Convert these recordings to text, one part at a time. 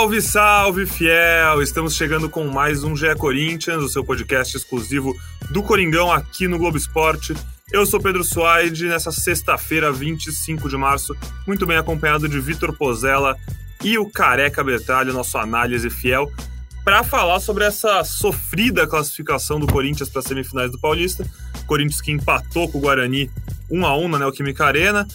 Salve, salve, fiel! Estamos chegando com mais um GE Corinthians, o seu podcast exclusivo do Coringão aqui no Globo Esporte. Eu sou Pedro Suaide, nessa sexta-feira, 25 de março, muito bem acompanhado de Vitor Pozella e o Careca Bertalho, nosso análise fiel, para falar sobre essa sofrida classificação do Corinthians para as semifinais do Paulista. Corinthians que empatou com o Guarani 1 a 1 na Neoquímica Arena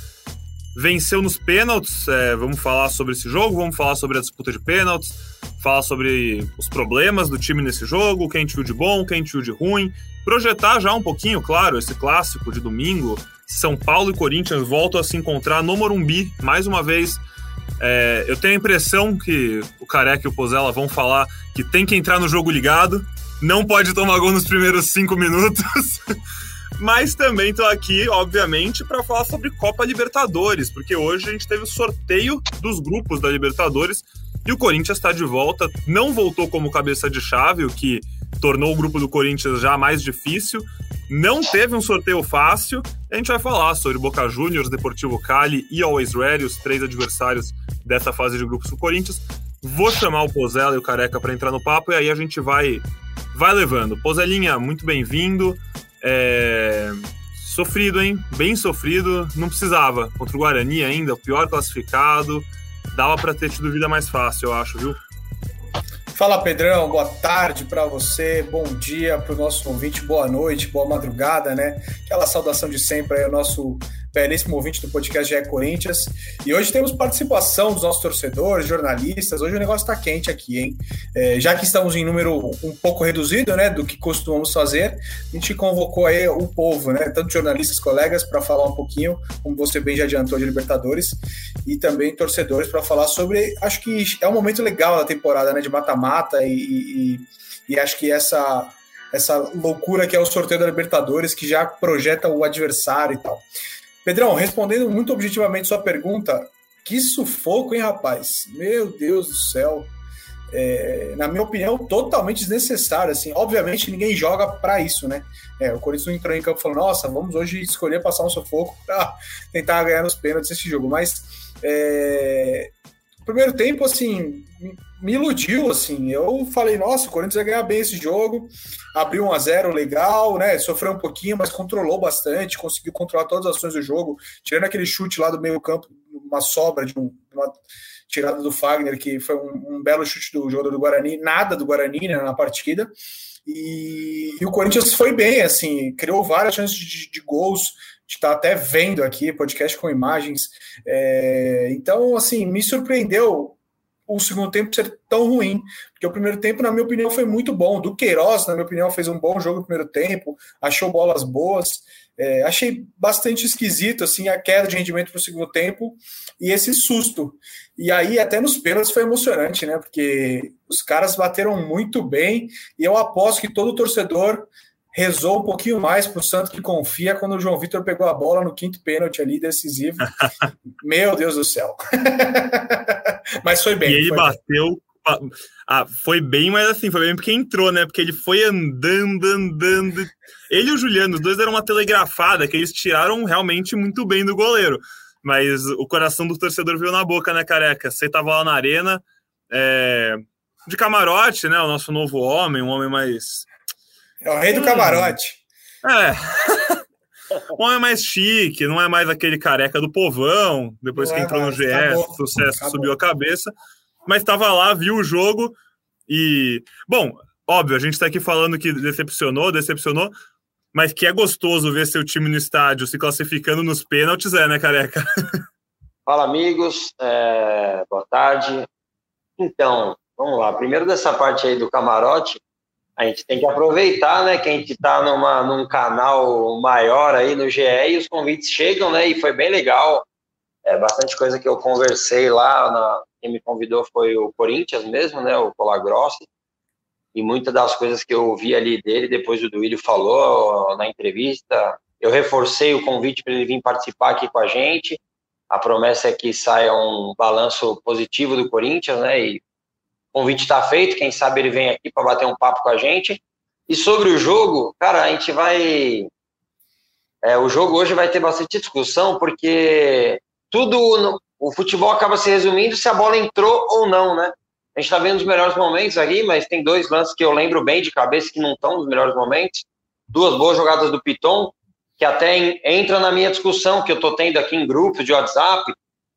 venceu nos pênaltis. É, vamos falar sobre esse jogo, vamos falar sobre a disputa de pênaltis, falar sobre os problemas do time nesse jogo, quem viu de bom, quem viu de ruim. Projetar já um pouquinho, claro, esse clássico de domingo. São Paulo e Corinthians voltam a se encontrar no Morumbi, mais uma vez. É, eu tenho a impressão que o Careca e o Pozella vão falar que tem que entrar no jogo ligado, não pode tomar gol nos primeiros cinco minutos. Mas também estou aqui, obviamente, para falar sobre Copa Libertadores, porque hoje a gente teve o sorteio dos grupos da Libertadores e o Corinthians está de volta. Não voltou como cabeça de chave, o que tornou o grupo do Corinthians já mais difícil. Não teve um sorteio fácil. A gente vai falar sobre Boca Juniors, Deportivo Cali e Always Ready, os três adversários dessa fase de grupos do Corinthians. Vou chamar o Pozella e o Careca para entrar no papo e aí a gente vai vai levando. Pozelinha, muito bem-vindo. É... Sofrido, hein? Bem sofrido. Não precisava. Contra o Guarani ainda, o pior classificado. Dava para ter tido vida mais fácil, eu acho, viu? Fala Pedrão, boa tarde para você, bom dia para o nosso ouvinte, boa noite, boa madrugada, né? Aquela saudação de sempre aí, o nosso belíssimo ouvinte do podcast GE Corinthians. E hoje temos participação dos nossos torcedores, jornalistas. Hoje o negócio está quente aqui, hein? É, já que estamos em número um pouco reduzido, né, do que costumamos fazer, a gente convocou aí o povo, né, tanto jornalistas, colegas, para falar um pouquinho, como você bem já adiantou, de Libertadores, e também torcedores para falar sobre. Acho que é um momento legal da temporada, né, de mata-mata e, e, e acho que essa essa loucura que é o sorteio da Libertadores, que já projeta o adversário e tal. Pedrão, respondendo muito objetivamente sua pergunta, que sufoco, hein, rapaz? Meu Deus do céu. É, na minha opinião, totalmente desnecessário. Assim, obviamente, ninguém joga para isso, né? É, o Corinthians não entrou em campo falando, nossa, vamos hoje escolher passar um sufoco para tentar ganhar nos pênaltis esse jogo. Mas é, primeiro tempo, assim, me iludiu, assim. Eu falei, nossa, o Corinthians vai ganhar bem esse jogo. Abriu 1 a 0 legal, né? Sofreu um pouquinho, mas controlou bastante, conseguiu controlar todas as ações do jogo, tirando aquele chute lá do meio-campo, uma sobra de um, uma tirada do Fagner, que foi um, um, belo chute do jogador do Guarani, nada do Guarani né, na partida. E, e, o Corinthians foi bem, assim, criou várias chances de, de gols está até vendo aqui, podcast com imagens. É, então, assim, me surpreendeu o segundo tempo ser tão ruim, porque o primeiro tempo, na minha opinião, foi muito bom. Do Queiroz, na minha opinião, fez um bom jogo no primeiro tempo, achou bolas boas. É, achei bastante esquisito assim a queda de rendimento para o segundo tempo e esse susto. E aí, até nos pênaltis foi emocionante, né? Porque os caras bateram muito bem e eu aposto que todo torcedor rezou um pouquinho mais para o Santos que confia quando o João Vitor pegou a bola no quinto pênalti ali, decisivo. Meu Deus do céu. mas foi bem. E ele bateu. Bem. Ah, foi bem, mas assim, foi bem porque entrou, né? Porque ele foi andando, andando. Ele e o Juliano, os dois deram uma telegrafada que eles tiraram realmente muito bem do goleiro. Mas o coração do torcedor veio na boca, né, careca? Você tava lá na arena, é... de camarote, né? O nosso novo homem, um homem mais é o rei do camarote. É. Um homem mais chique, não é mais aquele careca do povão, depois não que é entrou mais, no GS, acabou, sucesso acabou. subiu a cabeça. Mas estava lá, viu o jogo e. Bom, óbvio, a gente está aqui falando que decepcionou, decepcionou, mas que é gostoso ver seu time no estádio se classificando nos pênaltis, é, né, careca? Fala, amigos. É... Boa tarde. Então, vamos lá. Primeiro dessa parte aí do camarote, a gente tem que aproveitar, né, que a gente está num canal maior aí no GE e os convites chegam, né, e foi bem legal. É bastante coisa que eu conversei lá, na, quem me convidou foi o Corinthians mesmo, né, o Colagrossi, e muitas das coisas que eu ouvi ali dele, depois o Duílio falou na entrevista, eu reforcei o convite para ele vir participar aqui com a gente, a promessa é que saia um balanço positivo do Corinthians, né, e convite está feito, quem sabe ele vem aqui para bater um papo com a gente. E sobre o jogo, cara, a gente vai. É, o jogo hoje vai ter bastante discussão, porque tudo. No... O futebol acaba se resumindo se a bola entrou ou não, né? A gente está vendo os melhores momentos aqui, mas tem dois lances que eu lembro bem de cabeça que não estão nos melhores momentos. Duas boas jogadas do Piton, que até entra na minha discussão que eu estou tendo aqui em grupos de WhatsApp,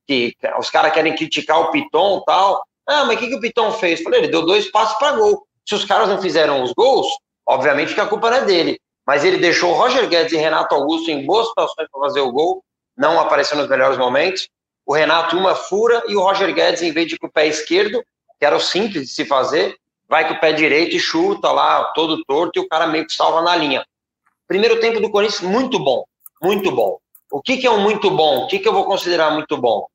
que os caras querem criticar o Piton e tal. Ah, mas o que, que o Piton fez? falei, ele deu dois passos para gol. Se os caras não fizeram os gols, obviamente que a culpa não é dele. Mas ele deixou Roger Guedes e Renato Augusto em boas situações para fazer o gol, não apareceu nos melhores momentos. O Renato uma fura e o Roger Guedes, em vez de com o pé esquerdo, que era o simples de se fazer, vai com o pé direito e chuta lá, todo torto, e o cara meio que salva na linha. Primeiro tempo do Corinthians, muito bom, muito bom. O que, que é um muito bom? O que, que eu vou considerar muito bom?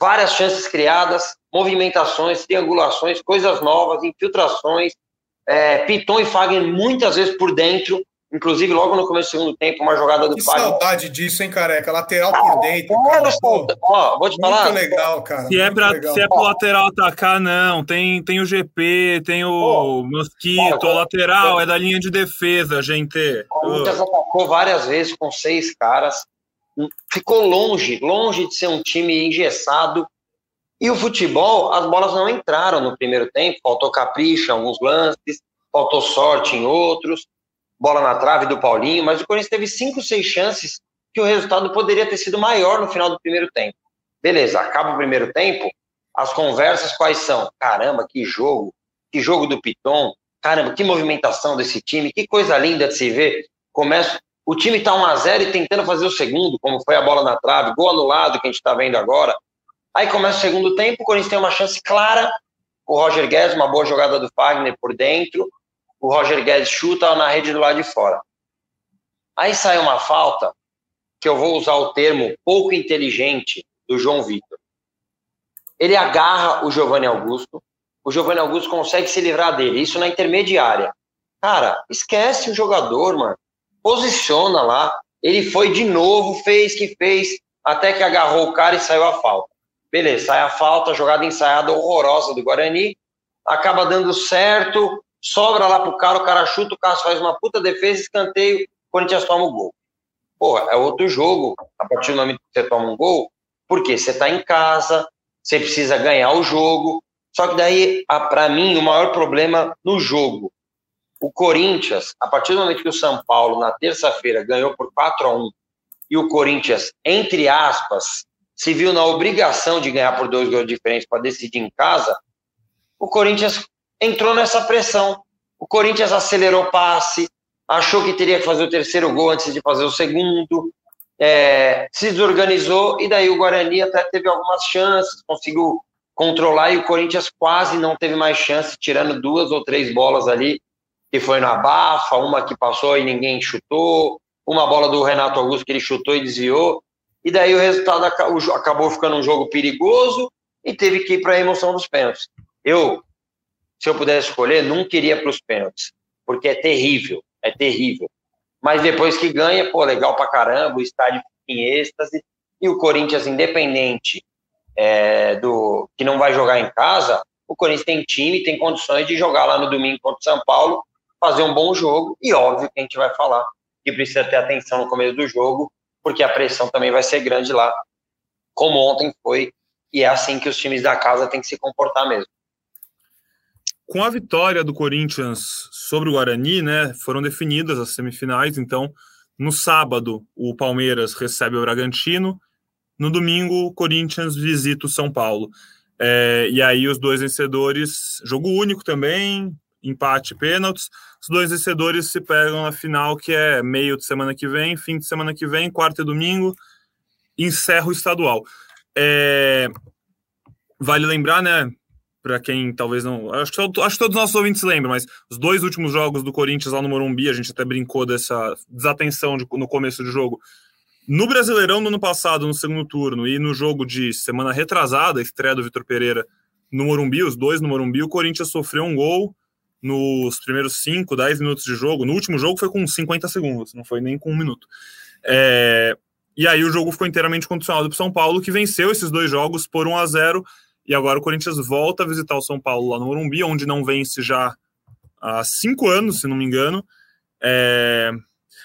Várias chances criadas, movimentações, triangulações, coisas novas, infiltrações, é, Piton e Fagner muitas vezes por dentro, Inclusive, logo no começo do segundo tempo, uma jogada do que Fagner. saudade disso, hein, careca? Lateral por ah, dentro. Cara, ó, vou te falar. Muito legal, cara. Se é, pra, legal. se é pro lateral atacar, não. Tem, tem o GP, tem o Mosquito. o lateral é da linha de defesa, gente. O Lucas atacou várias vezes com seis caras. Ficou longe, longe de ser um time engessado. E o futebol, as bolas não entraram no primeiro tempo. Faltou capricho em alguns lances, faltou sorte em outros bola na trave do Paulinho, mas o Corinthians teve cinco, seis chances que o resultado poderia ter sido maior no final do primeiro tempo. Beleza, acaba o primeiro tempo, as conversas quais são? Caramba, que jogo, que jogo do Piton, caramba, que movimentação desse time, que coisa linda de se ver. Começa, o time está 1 a 0 e tentando fazer o segundo, como foi a bola na trave, gol anulado que a gente está vendo agora. Aí começa o segundo tempo, o Corinthians tem uma chance clara, o Roger Guedes, uma boa jogada do Fagner por dentro, o Roger Guedes chuta na rede do lado de fora. Aí sai uma falta, que eu vou usar o termo pouco inteligente, do João Vitor. Ele agarra o Giovanni Augusto, o Giovanni Augusto consegue se livrar dele, isso na intermediária. Cara, esquece o jogador, mano. Posiciona lá. Ele foi de novo, fez que fez, até que agarrou o cara e saiu a falta. Beleza, sai a falta, jogada ensaiada horrorosa do Guarani, acaba dando certo, sobra lá pro cara, o cara chuta, o Cássio faz uma puta defesa, escanteio, o Corinthians toma o gol. Porra, é outro jogo, a partir do momento que você toma um gol, porque você tá em casa, você precisa ganhar o jogo, só que daí, para mim, o maior problema no jogo, o Corinthians, a partir do momento que o São Paulo, na terça-feira, ganhou por 4 a 1 e o Corinthians, entre aspas, se viu na obrigação de ganhar por dois gols diferentes para decidir em casa, o Corinthians entrou nessa pressão. O Corinthians acelerou o passe, achou que teria que fazer o terceiro gol antes de fazer o segundo, é, se desorganizou, e daí o Guarani até teve algumas chances, conseguiu controlar, e o Corinthians quase não teve mais chance, tirando duas ou três bolas ali, que foi na bafa, uma que passou e ninguém chutou, uma bola do Renato Augusto que ele chutou e desviou, e daí o resultado acabou ficando um jogo perigoso e teve que ir para a emoção dos pênaltis. Eu se eu pudesse escolher, não queria para os pênaltis, porque é terrível, é terrível. Mas depois que ganha, pô, legal pra caramba, o estádio em êxtase, e o Corinthians, independente é, do que não vai jogar em casa, o Corinthians tem time, tem condições de jogar lá no domingo contra o São Paulo, fazer um bom jogo, e óbvio que a gente vai falar que precisa ter atenção no começo do jogo, porque a pressão também vai ser grande lá, como ontem foi, e é assim que os times da casa têm que se comportar mesmo com a vitória do Corinthians sobre o Guarani, né, foram definidas as semifinais. Então, no sábado, o Palmeiras recebe o Bragantino. No domingo, o Corinthians visita o São Paulo. É, e aí, os dois vencedores, jogo único também, empate pênaltis. Os dois vencedores se pegam na final, que é meio de semana que vem, fim de semana que vem, quarta e domingo, encerra o estadual. É, vale lembrar, né? para quem talvez não. Acho que, acho que todos os nossos ouvintes lembram, mas os dois últimos jogos do Corinthians lá no Morumbi, a gente até brincou dessa desatenção de, no começo do jogo. No Brasileirão, no ano passado, no segundo turno, e no jogo de semana retrasada, estreia do Vitor Pereira no Morumbi, os dois no Morumbi, o Corinthians sofreu um gol nos primeiros 5, 10 minutos de jogo. No último jogo foi com 50 segundos, não foi nem com um minuto. É... E aí o jogo ficou inteiramente condicionado para São Paulo, que venceu esses dois jogos por 1 a 0 e agora o Corinthians volta a visitar o São Paulo lá no Morumbi, onde não vence já há cinco anos, se não me engano. É...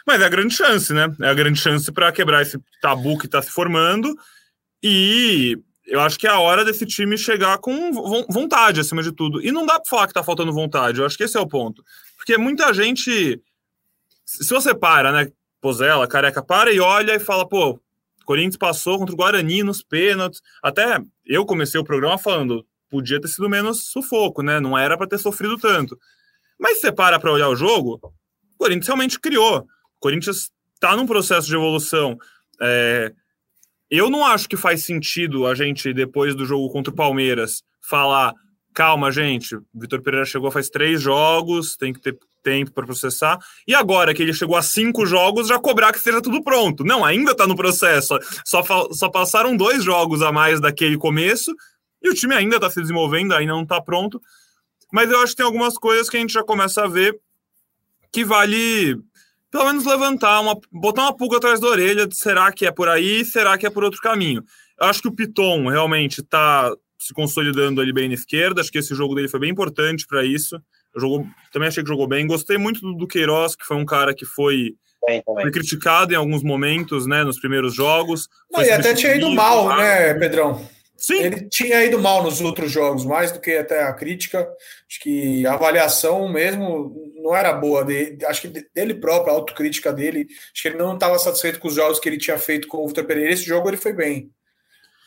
Mas é a grande chance, né? É a grande chance para quebrar esse tabu que está se formando. E eu acho que é a hora desse time chegar com vontade acima de tudo. E não dá para falar que tá faltando vontade, eu acho que esse é o ponto. Porque muita gente. Se você para, né? Pozela, careca, para e olha e fala, pô, Corinthians passou contra o Guarani nos pênaltis. Até eu comecei o programa falando, podia ter sido menos sufoco, né? Não era para ter sofrido tanto. Mas você para para olhar o jogo, o Corinthians realmente criou. O Corinthians está num processo de evolução. É, eu não acho que faz sentido a gente, depois do jogo contra o Palmeiras, falar: calma, gente, o Vitor Pereira chegou faz três jogos, tem que ter tempo para processar. E agora que ele chegou a cinco jogos, já cobrar que esteja tudo pronto. Não, ainda está no processo. Só, só passaram dois jogos a mais daquele começo e o time ainda está se desenvolvendo, ainda não está pronto. Mas eu acho que tem algumas coisas que a gente já começa a ver que vale pelo menos levantar, uma, botar uma pulga atrás da orelha de será que é por aí, será que é por outro caminho. Eu acho que o Piton realmente está se consolidando ali bem na esquerda, acho que esse jogo dele foi bem importante para isso. Eu jogou, também achei que jogou bem. Gostei muito do, do Queiroz, que foi um cara que foi, foi criticado em alguns momentos, né, nos primeiros jogos. Não, e até tinha ido mal, né, Pedrão? Sim. Ele tinha ido mal nos outros jogos, mais do que até a crítica. Acho que a avaliação mesmo não era boa dele. Acho que dele próprio, a autocrítica dele. Acho que ele não estava satisfeito com os jogos que ele tinha feito com o Vitor Pereira. Esse jogo ele foi bem.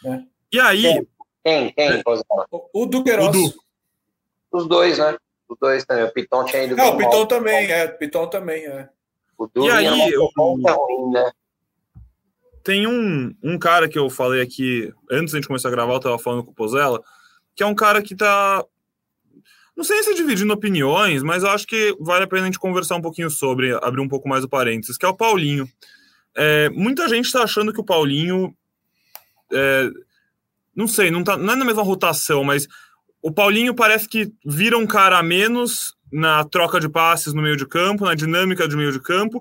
Né? E aí. Quem? Quem? É. O, o Duqueiroz. Os dois, né? Os dois também. O Piton tinha ido Não, o Piton também, é. O Piton também, é. O e aí, o... ruim, né? Tem um, um cara que eu falei aqui, antes de a gente começar a gravar, eu tava falando com o Pozella, que é um cara que tá. Não sei se dividindo opiniões, mas eu acho que vale a pena a gente conversar um pouquinho sobre, abrir um pouco mais o parênteses, que é o Paulinho. É, muita gente está achando que o Paulinho. É, não sei, não, tá, não é na mesma rotação, mas o Paulinho parece que vira um cara a menos na troca de passes no meio de campo, na dinâmica de meio de campo,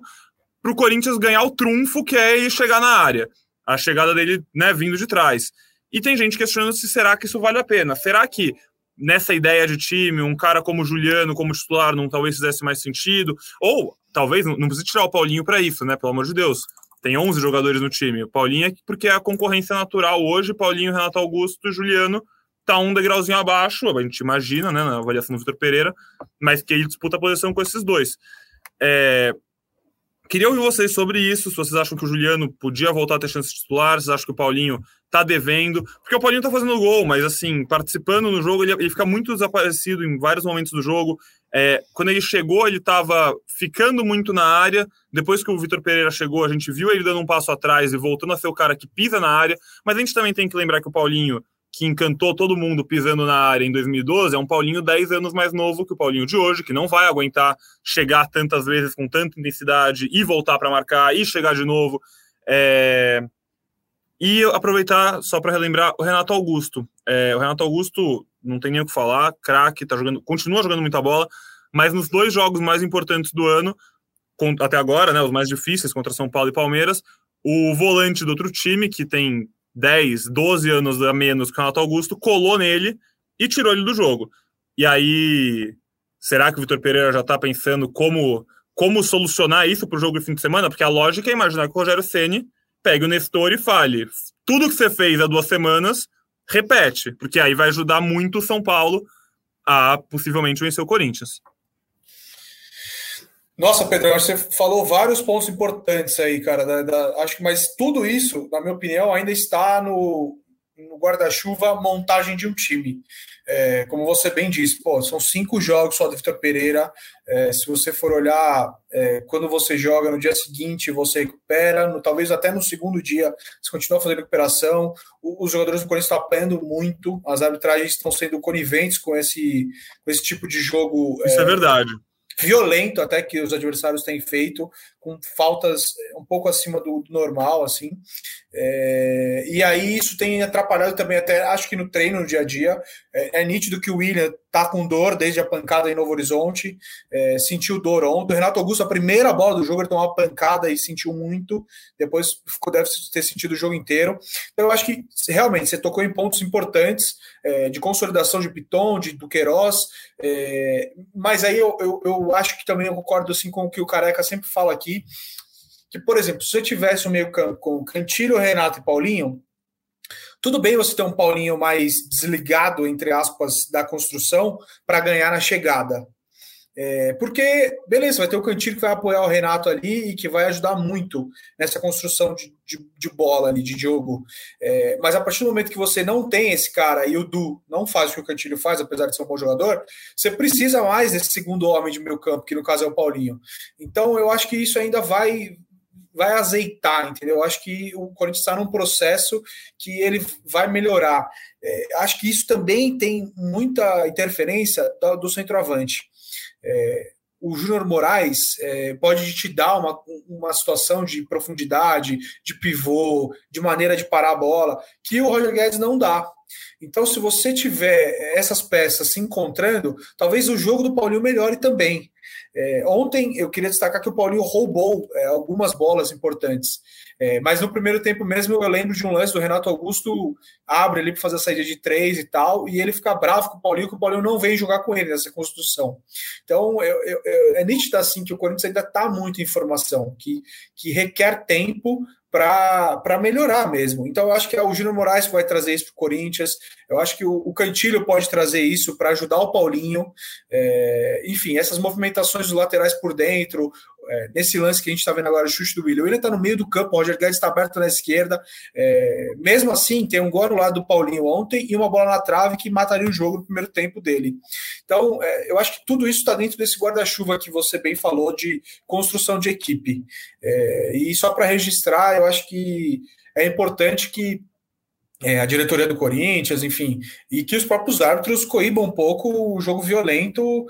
para o Corinthians ganhar o trunfo que é ele chegar na área. A chegada dele né, vindo de trás. E tem gente questionando se será que isso vale a pena. Será que nessa ideia de time, um cara como Juliano, como titular, não talvez fizesse mais sentido? Ou talvez não, não precisa tirar o Paulinho para isso, né? Pelo amor de Deus. Tem 11 jogadores no time. O Paulinho é porque é a concorrência natural hoje. Paulinho, Renato Augusto e Juliano tá um degrauzinho abaixo, a gente imagina, né, na avaliação do Vitor Pereira, mas que ele disputa a posição com esses dois. É, Queria ouvir vocês sobre isso, se vocês acham que o Juliano podia voltar a ter chance de titular, se acham que o Paulinho tá devendo, porque o Paulinho tá fazendo gol, mas assim, participando no jogo, ele, ele fica muito desaparecido em vários momentos do jogo. É, quando ele chegou, ele tava ficando muito na área, depois que o Vitor Pereira chegou, a gente viu ele dando um passo atrás e voltando a ser o cara que pisa na área, mas a gente também tem que lembrar que o Paulinho que encantou todo mundo pisando na área em 2012, é um Paulinho 10 anos mais novo que o Paulinho de hoje, que não vai aguentar chegar tantas vezes com tanta intensidade e voltar para marcar e chegar de novo. É... E aproveitar só para relembrar o Renato Augusto. É, o Renato Augusto não tem nem o que falar, craque, tá jogando, continua jogando muita bola, mas nos dois jogos mais importantes do ano, até agora, né, os mais difíceis contra São Paulo e Palmeiras, o volante do outro time, que tem 10, 12 anos a menos que o Renato Augusto, colou nele e tirou ele do jogo. E aí, será que o Vitor Pereira já está pensando como, como solucionar isso para o jogo de fim de semana? Porque a lógica é imaginar que o Rogério Ceni pegue o Nestor e fale: tudo que você fez há duas semanas, repete, porque aí vai ajudar muito o São Paulo a possivelmente vencer o Corinthians. Nossa, Pedro, você falou vários pontos importantes aí, cara. Da, da, acho que, mas tudo isso, na minha opinião, ainda está no, no guarda-chuva montagem de um time. É, como você bem disse, pô, são cinco jogos só do Vitor Pereira. É, se você for olhar, é, quando você joga no dia seguinte, você recupera, no, talvez até no segundo dia, você continua fazendo recuperação. O, os jogadores do Corinthians estão apanhando muito, as arbitragens estão sendo coniventes com esse, com esse tipo de jogo. Isso é, é verdade violento até que os adversários têm feito, com faltas um pouco acima do normal, assim. É, e aí isso tem atrapalhado também, até acho que no treino, no dia a dia, é, é nítido que o William tá com dor desde a pancada em Novo Horizonte, é, sentiu dor ontem. O Renato Augusto, a primeira bola do jogo, ele tomou uma pancada e sentiu muito, depois ficou, deve ter sentido o jogo inteiro. Então eu acho que realmente você tocou em pontos importantes de consolidação de Piton, de do Queiroz, é, mas aí eu, eu, eu, acho que também eu concordo assim, com o que o Careca sempre fala aqui, que, por exemplo, se você tivesse um meio campo com Cantilho, Renato e Paulinho, Tudo bem você ter um Paulinho mais desligado, entre aspas, da construção para ganhar na chegada. É, porque, beleza, vai ter o Cantilho que vai apoiar o Renato ali e que vai ajudar muito nessa construção de, de, de bola ali, de jogo. É, mas a partir do momento que você não tem esse cara e o Du não faz o que o Cantilho faz, apesar de ser um bom jogador, você precisa mais desse segundo homem de meio campo, que no caso é o Paulinho. Então eu acho que isso ainda vai vai azeitar, entendeu? Eu acho que o Corinthians está num processo que ele vai melhorar. É, acho que isso também tem muita interferência do, do centroavante. É, o Júnior Moraes é, pode te dar uma, uma situação de profundidade, de pivô, de maneira de parar a bola, que o Roger Guedes não dá. Então, se você tiver essas peças se encontrando, talvez o jogo do Paulinho melhore também. É, ontem eu queria destacar que o Paulinho roubou é, algumas bolas importantes. É, mas no primeiro tempo mesmo eu lembro de um lance do Renato Augusto abre ali para fazer a saída de três e tal, e ele fica bravo com o Paulinho, que o Paulinho não vem jogar com ele nessa construção. Então eu, eu, é nítido assim que o Corinthians ainda está muito em formação, que, que requer tempo para melhorar mesmo. Então, eu acho que é o Júnior Moraes vai trazer isso para o Corinthians. Eu acho que o, o Cantilho pode trazer isso para ajudar o Paulinho. É, enfim, essas movimentações dos laterais por dentro, é, nesse lance que a gente está vendo agora, o chute do William, ele está no meio do campo, o Roger Guedes está aberto na esquerda. É, mesmo assim, tem um gol no lado do Paulinho ontem e uma bola na trave que mataria o jogo no primeiro tempo dele. Então, é, eu acho que tudo isso está dentro desse guarda-chuva que você bem falou de construção de equipe. É, e só para registrar, eu acho que é importante que é, a diretoria do Corinthians, enfim, e que os próprios árbitros coíbam um pouco o jogo violento,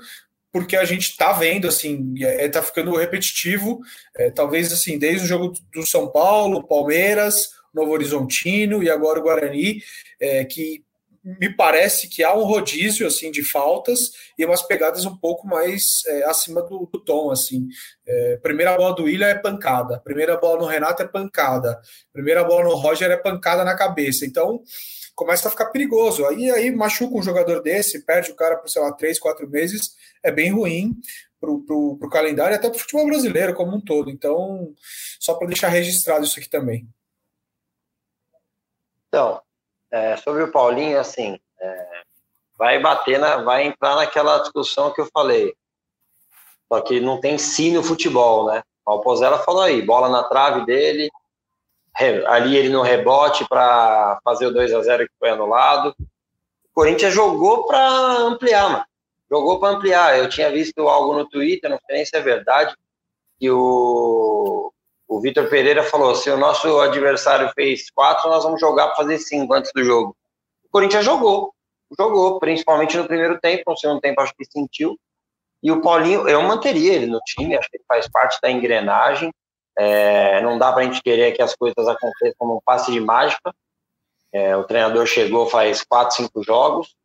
porque a gente está vendo, assim, está é, ficando repetitivo, é, talvez, assim, desde o jogo do São Paulo, Palmeiras, Novo Horizontino e agora o Guarani, é, que me parece que há um rodízio, assim, de faltas e umas pegadas um pouco mais é, acima do, do, tom, assim. É, primeira bola do William é pancada, primeira bola no Renato é pancada, primeira bola no Roger é pancada na cabeça, então começa a ficar perigoso. Aí, aí machuca um jogador desse, perde o cara por, sei lá, três, quatro meses, é bem ruim para o calendário e até para o futebol brasileiro como um todo. Então, só para deixar registrado isso aqui também. Então, é, sobre o Paulinho, assim, é, vai bater, na, vai entrar naquela discussão que eu falei. Só que não tem si no futebol, né? O Pozella falou aí, bola na trave dele, ali ele no rebote para fazer o 2 a 0 que foi anulado. O Corinthians jogou para ampliar, mano. Jogou para ampliar. Eu tinha visto algo no Twitter, não sei se é verdade, que o, o Vitor Pereira falou: se o nosso adversário fez quatro, nós vamos jogar para fazer cinco antes do jogo. O Corinthians jogou, jogou, principalmente no primeiro tempo, no segundo tempo acho que sentiu. E o Paulinho, eu manteria ele no time, acho que ele faz parte da engrenagem. É, não dá para a gente querer que as coisas aconteçam como um passe de mágica. É, o treinador chegou faz quatro, cinco jogos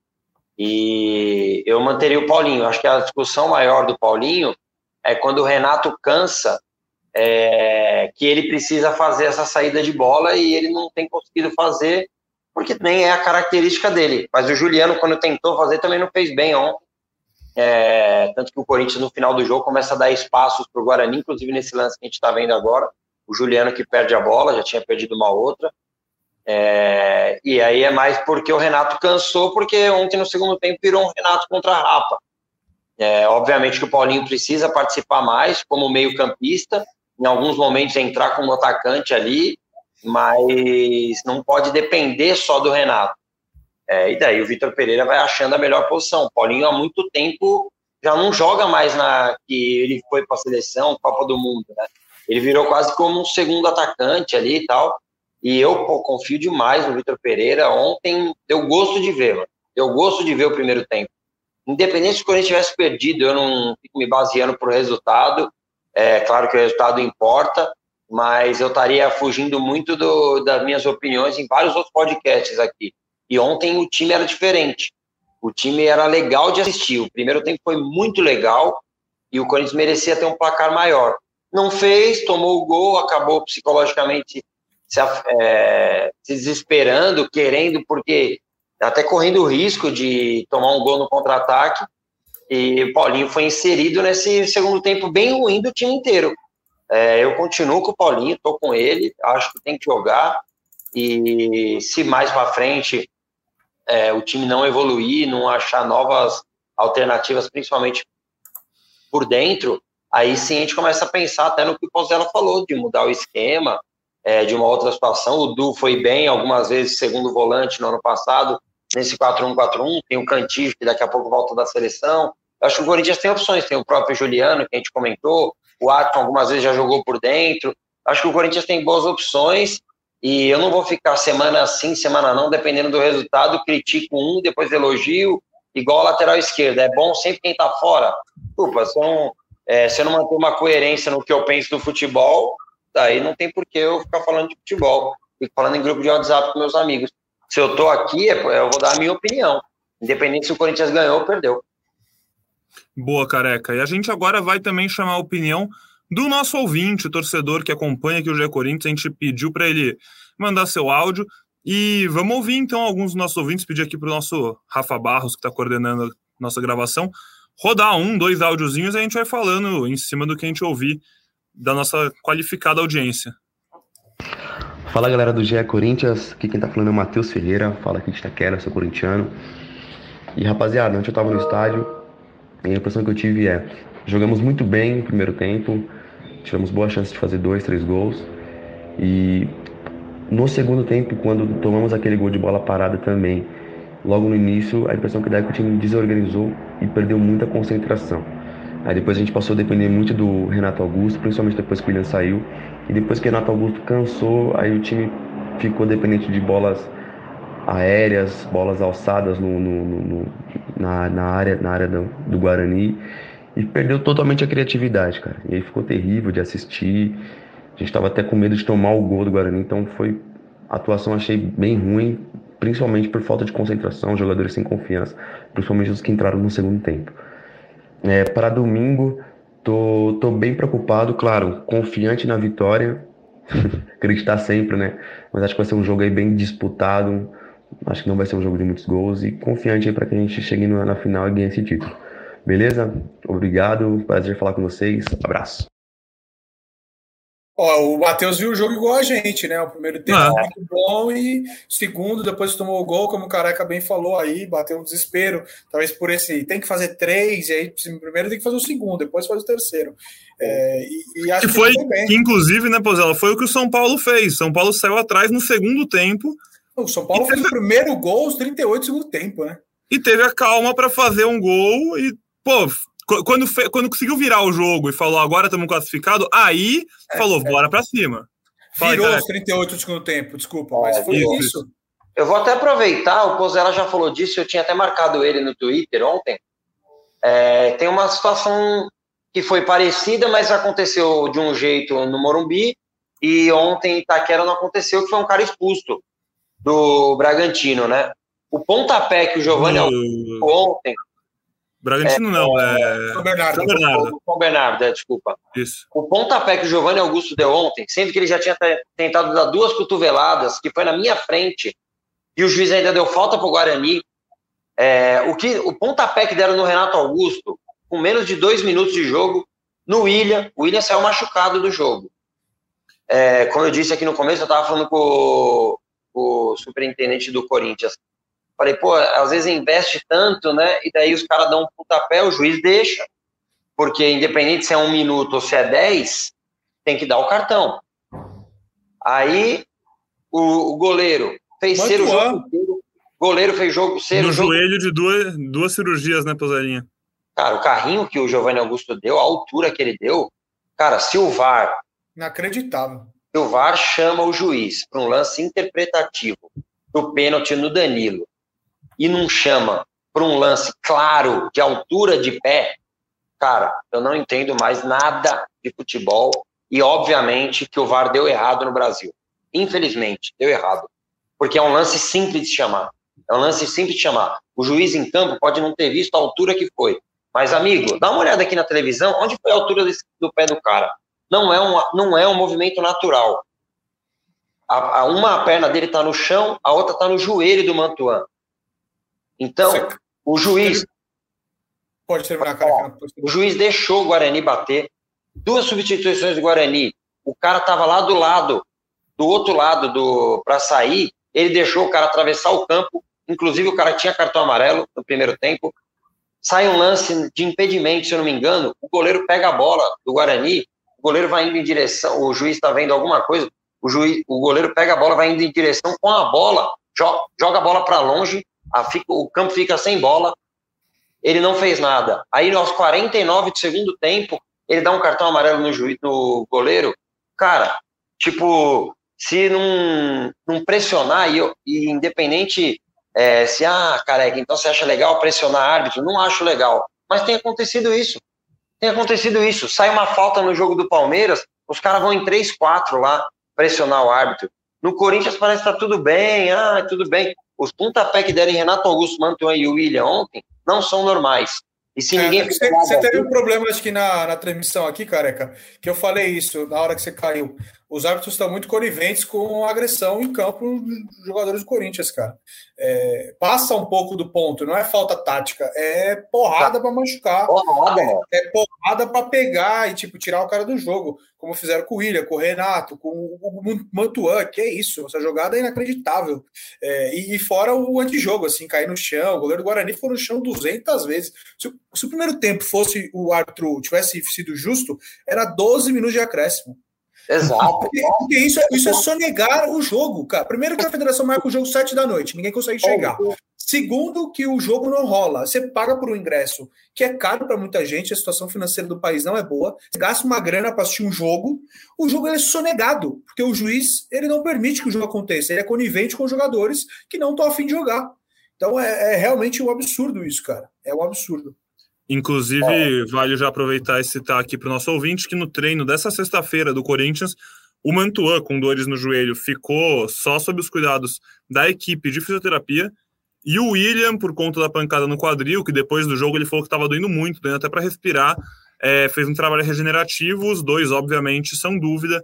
e eu manteria o Paulinho. Acho que a discussão maior do Paulinho é quando o Renato cansa é, que ele precisa fazer essa saída de bola e ele não tem conseguido fazer porque nem é a característica dele. Mas o Juliano, quando tentou fazer, também não fez bem ontem. É, tanto que o Corinthians, no final do jogo, começa a dar espaços para o Guarani, inclusive nesse lance que a gente está vendo agora. O Juliano que perde a bola, já tinha perdido uma outra. É, e aí é mais porque o Renato cansou, porque ontem no segundo tempo virou um Renato contra a Rapa. É, obviamente que o Paulinho precisa participar mais como meio-campista, em alguns momentos entrar como atacante ali, mas não pode depender só do Renato. É, e daí o Vitor Pereira vai achando a melhor posição. O Paulinho há muito tempo já não joga mais na que ele foi para a seleção, Copa do Mundo, né? Ele virou quase como um segundo atacante ali e tal. E eu pô, confio demais no Vitor Pereira. Ontem deu gosto de mano. Deu gosto de ver o primeiro tempo. Independente se o Corinthians tivesse perdido, eu não fico me baseando por resultado. É claro que o resultado importa, mas eu estaria fugindo muito do, das minhas opiniões em vários outros podcasts aqui. E ontem o time era diferente. O time era legal de assistir. O primeiro tempo foi muito legal e o Corinthians merecia ter um placar maior. Não fez, tomou o gol, acabou psicologicamente se, é, se desesperando, querendo, porque até correndo o risco de tomar um gol no contra-ataque. E o Paulinho foi inserido nesse segundo tempo bem ruim do time inteiro. É, eu continuo com o Paulinho, estou com ele, acho que tem que jogar. E se mais para frente é, o time não evoluir, não achar novas alternativas, principalmente por dentro, aí sim a gente começa a pensar até no que o Pozella falou, de mudar o esquema, é, de uma outra situação. O Du foi bem algumas vezes, segundo volante no ano passado, nesse 4-1-4-1. Tem o Cantillo, que daqui a pouco volta da seleção. Eu acho que o Corinthians tem opções. Tem o próprio Juliano, que a gente comentou. O Atom algumas vezes já jogou por dentro. Acho que o Corinthians tem boas opções. E eu não vou ficar semana sim, semana não, dependendo do resultado. Critico um, depois elogio. Igual a lateral esquerda. É bom sempre quem tá fora. Desculpa, são, é, se eu não manter uma coerência no que eu penso do futebol, daí não tem por que eu ficar falando de futebol. Fico falando em grupo de WhatsApp com meus amigos. Se eu tô aqui, é, eu vou dar a minha opinião. Independente se o Corinthians ganhou ou perdeu. Boa, careca. E a gente agora vai também chamar a opinião do nosso ouvinte, torcedor que acompanha aqui o GE Corinthians. A gente pediu para ele mandar seu áudio. E vamos ouvir então alguns dos nossos ouvintes, pedir aqui para o nosso Rafa Barros, que está coordenando a nossa gravação, rodar um, dois áudiozinhos e a gente vai falando em cima do que a gente ouvir da nossa qualificada audiência. Fala galera do GE Corinthians, aqui quem tá falando é o Matheus Ferreira, fala aqui de Itaquera, sou corintiano. E rapaziada, ontem eu tava no estádio e a impressão que eu tive é: jogamos muito bem no primeiro tempo, tivemos boa chance de fazer dois, três gols. E no segundo tempo, quando tomamos aquele gol de bola parada também, logo no início, a impressão que dá é que o time desorganizou e perdeu muita concentração. Aí depois a gente passou a depender muito do Renato Augusto, principalmente depois que o William saiu. E depois que o Renato Augusto cansou, aí o time ficou dependente de bolas aéreas, bolas alçadas no, no, no, na, na, área, na área do, do, Guarani. E perdeu totalmente a criatividade, cara. E aí ficou terrível de assistir. A gente estava até com medo de tomar o gol do Guarani, então foi. A atuação achei bem ruim, principalmente por falta de concentração, jogadores sem confiança, principalmente os que entraram no segundo tempo. É, para domingo, tô, tô bem preocupado, claro, confiante na vitória, acreditar sempre, né? Mas acho que vai ser um jogo aí bem disputado, acho que não vai ser um jogo de muitos gols e confiante aí para que a gente chegue na final e ganhe esse título. Beleza? Obrigado, prazer falar com vocês, abraço. Ó, o Matheus viu o jogo igual a gente, né? O primeiro tempo ah. muito bom e segundo, depois tomou o gol, como o Careca bem falou aí, bateu um desespero. Talvez por esse. Tem que fazer três, e aí primeiro tem que fazer o segundo, depois faz o terceiro. É, e, e, acho que, que foi, que inclusive, né, Pozela, foi o que o São Paulo fez. São Paulo saiu atrás no segundo tempo. O São Paulo fez teve... o primeiro gol aos 38 do segundo tempo, né? E teve a calma para fazer um gol e, pô, quando, quando conseguiu virar o jogo e falou agora estamos classificados, aí é, falou, é. bora para cima. Virou os 38 do segundo tempo, desculpa, mas foi isso. isso. Eu vou até aproveitar, o Pozella já falou disso, eu tinha até marcado ele no Twitter ontem. É, tem uma situação que foi parecida, mas aconteceu de um jeito no Morumbi, e ontem em Itaquera não aconteceu, que foi um cara expulso do Bragantino, né? O pontapé que o Giovanni uh... ontem Bragantino é, não, é. São Bernardo. São Bernardo, São Bernardo é, desculpa. Isso. O pontapé que o Giovanni Augusto deu ontem, sendo que ele já tinha tentado dar duas cotoveladas, que foi na minha frente, e o juiz ainda deu falta para o Guarani. É, o, que, o pontapé que deram no Renato Augusto, com menos de dois minutos de jogo, no William, o William saiu machucado do jogo. É, como eu disse aqui no começo, eu estava falando com o, o superintendente do Corinthians. Falei, pô, às vezes investe tanto, né? E daí os caras dão um pontapé, o juiz deixa. Porque independente se é um minuto ou se é dez, tem que dar o cartão. Aí o, o goleiro fez ser o jogo inteiro. Goleiro fez jogo ser no o jogo. joelho de duas, duas cirurgias, né, Posarinha? Cara, o carrinho que o Giovanni Augusto deu, a altura que ele deu, cara, se o VAR. Inacreditável. Se o VAR chama o juiz para um lance interpretativo do pênalti no Danilo e não chama para um lance claro de altura de pé, cara, eu não entendo mais nada de futebol e obviamente que o VAR deu errado no Brasil. Infelizmente, deu errado. Porque é um lance simples de chamar. É um lance simples de chamar. O juiz em campo pode não ter visto a altura que foi. Mas, amigo, dá uma olhada aqui na televisão, onde foi a altura do pé do cara? Não é um, não é um movimento natural. A, a uma perna dele está no chão, a outra está no joelho do Mantuan. Então, Você... o juiz. Pode terminar, cara. O juiz deixou o Guarani bater. Duas substituições do Guarani. O cara estava lá do lado do outro lado do para sair, ele deixou o cara atravessar o campo, inclusive o cara tinha cartão amarelo no primeiro tempo. Sai um lance de impedimento, se eu não me engano, o goleiro pega a bola do Guarani, o goleiro vai indo em direção, o juiz está vendo alguma coisa, o, juiz, o goleiro pega a bola, vai indo em direção com a bola, joga, joga a bola para longe, a, o campo fica sem bola, ele não fez nada. Aí, aos 49 do segundo tempo, ele dá um cartão amarelo no juiz, no goleiro. Cara, tipo, se não, não pressionar, e, e independente é, se, ah, careca, então você acha legal pressionar árbitro? Não acho legal. Mas tem acontecido isso. Tem acontecido isso. Sai uma falta no jogo do Palmeiras, os caras vão em 3, 4 lá pressionar o árbitro. No Corinthians parece que tá tudo bem, ah, tudo bem. Os pontapé que deram em Renato Augusto, Mantuan e William ontem não são normais. E se é, ninguém. Você, você teve um problema, acho que na, na transmissão aqui, careca, que eu falei isso na hora que você caiu. Os árbitros estão muito coniventes com agressão em campo dos jogadores do Corinthians, cara. É, passa um pouco do ponto, não é falta tática, é porrada para machucar. Porrada, é, é porrada para pegar e tipo tirar o cara do jogo, como fizeram com o William, com o Renato, com o Mantuan, que é isso, essa jogada é inacreditável. É, e, e, fora o antijogo, assim, cair no chão, o goleiro do Guarani ficou no chão 200 vezes. Se, se o primeiro tempo fosse o árbitro tivesse sido justo, era 12 minutos de acréscimo. Exato. Porque, porque isso, é, isso é sonegar o jogo, cara. Primeiro que a federação marca o jogo sete da noite, ninguém consegue chegar. Segundo, que o jogo não rola. Você paga por um ingresso que é caro para muita gente, a situação financeira do país não é boa. Você gasta uma grana para assistir um jogo, o jogo é sonegado, porque o juiz ele não permite que o jogo aconteça. Ele é conivente com os jogadores que não estão afim de jogar. Então é, é realmente um absurdo isso, cara. É um absurdo. Inclusive, é. vale já aproveitar e citar aqui para o nosso ouvinte que no treino dessa sexta-feira do Corinthians, o Mantuan, com dores no joelho, ficou só sob os cuidados da equipe de fisioterapia. E o William, por conta da pancada no quadril, que depois do jogo ele falou que estava doendo muito, doendo até para respirar, é, fez um trabalho regenerativo. Os dois, obviamente, são dúvida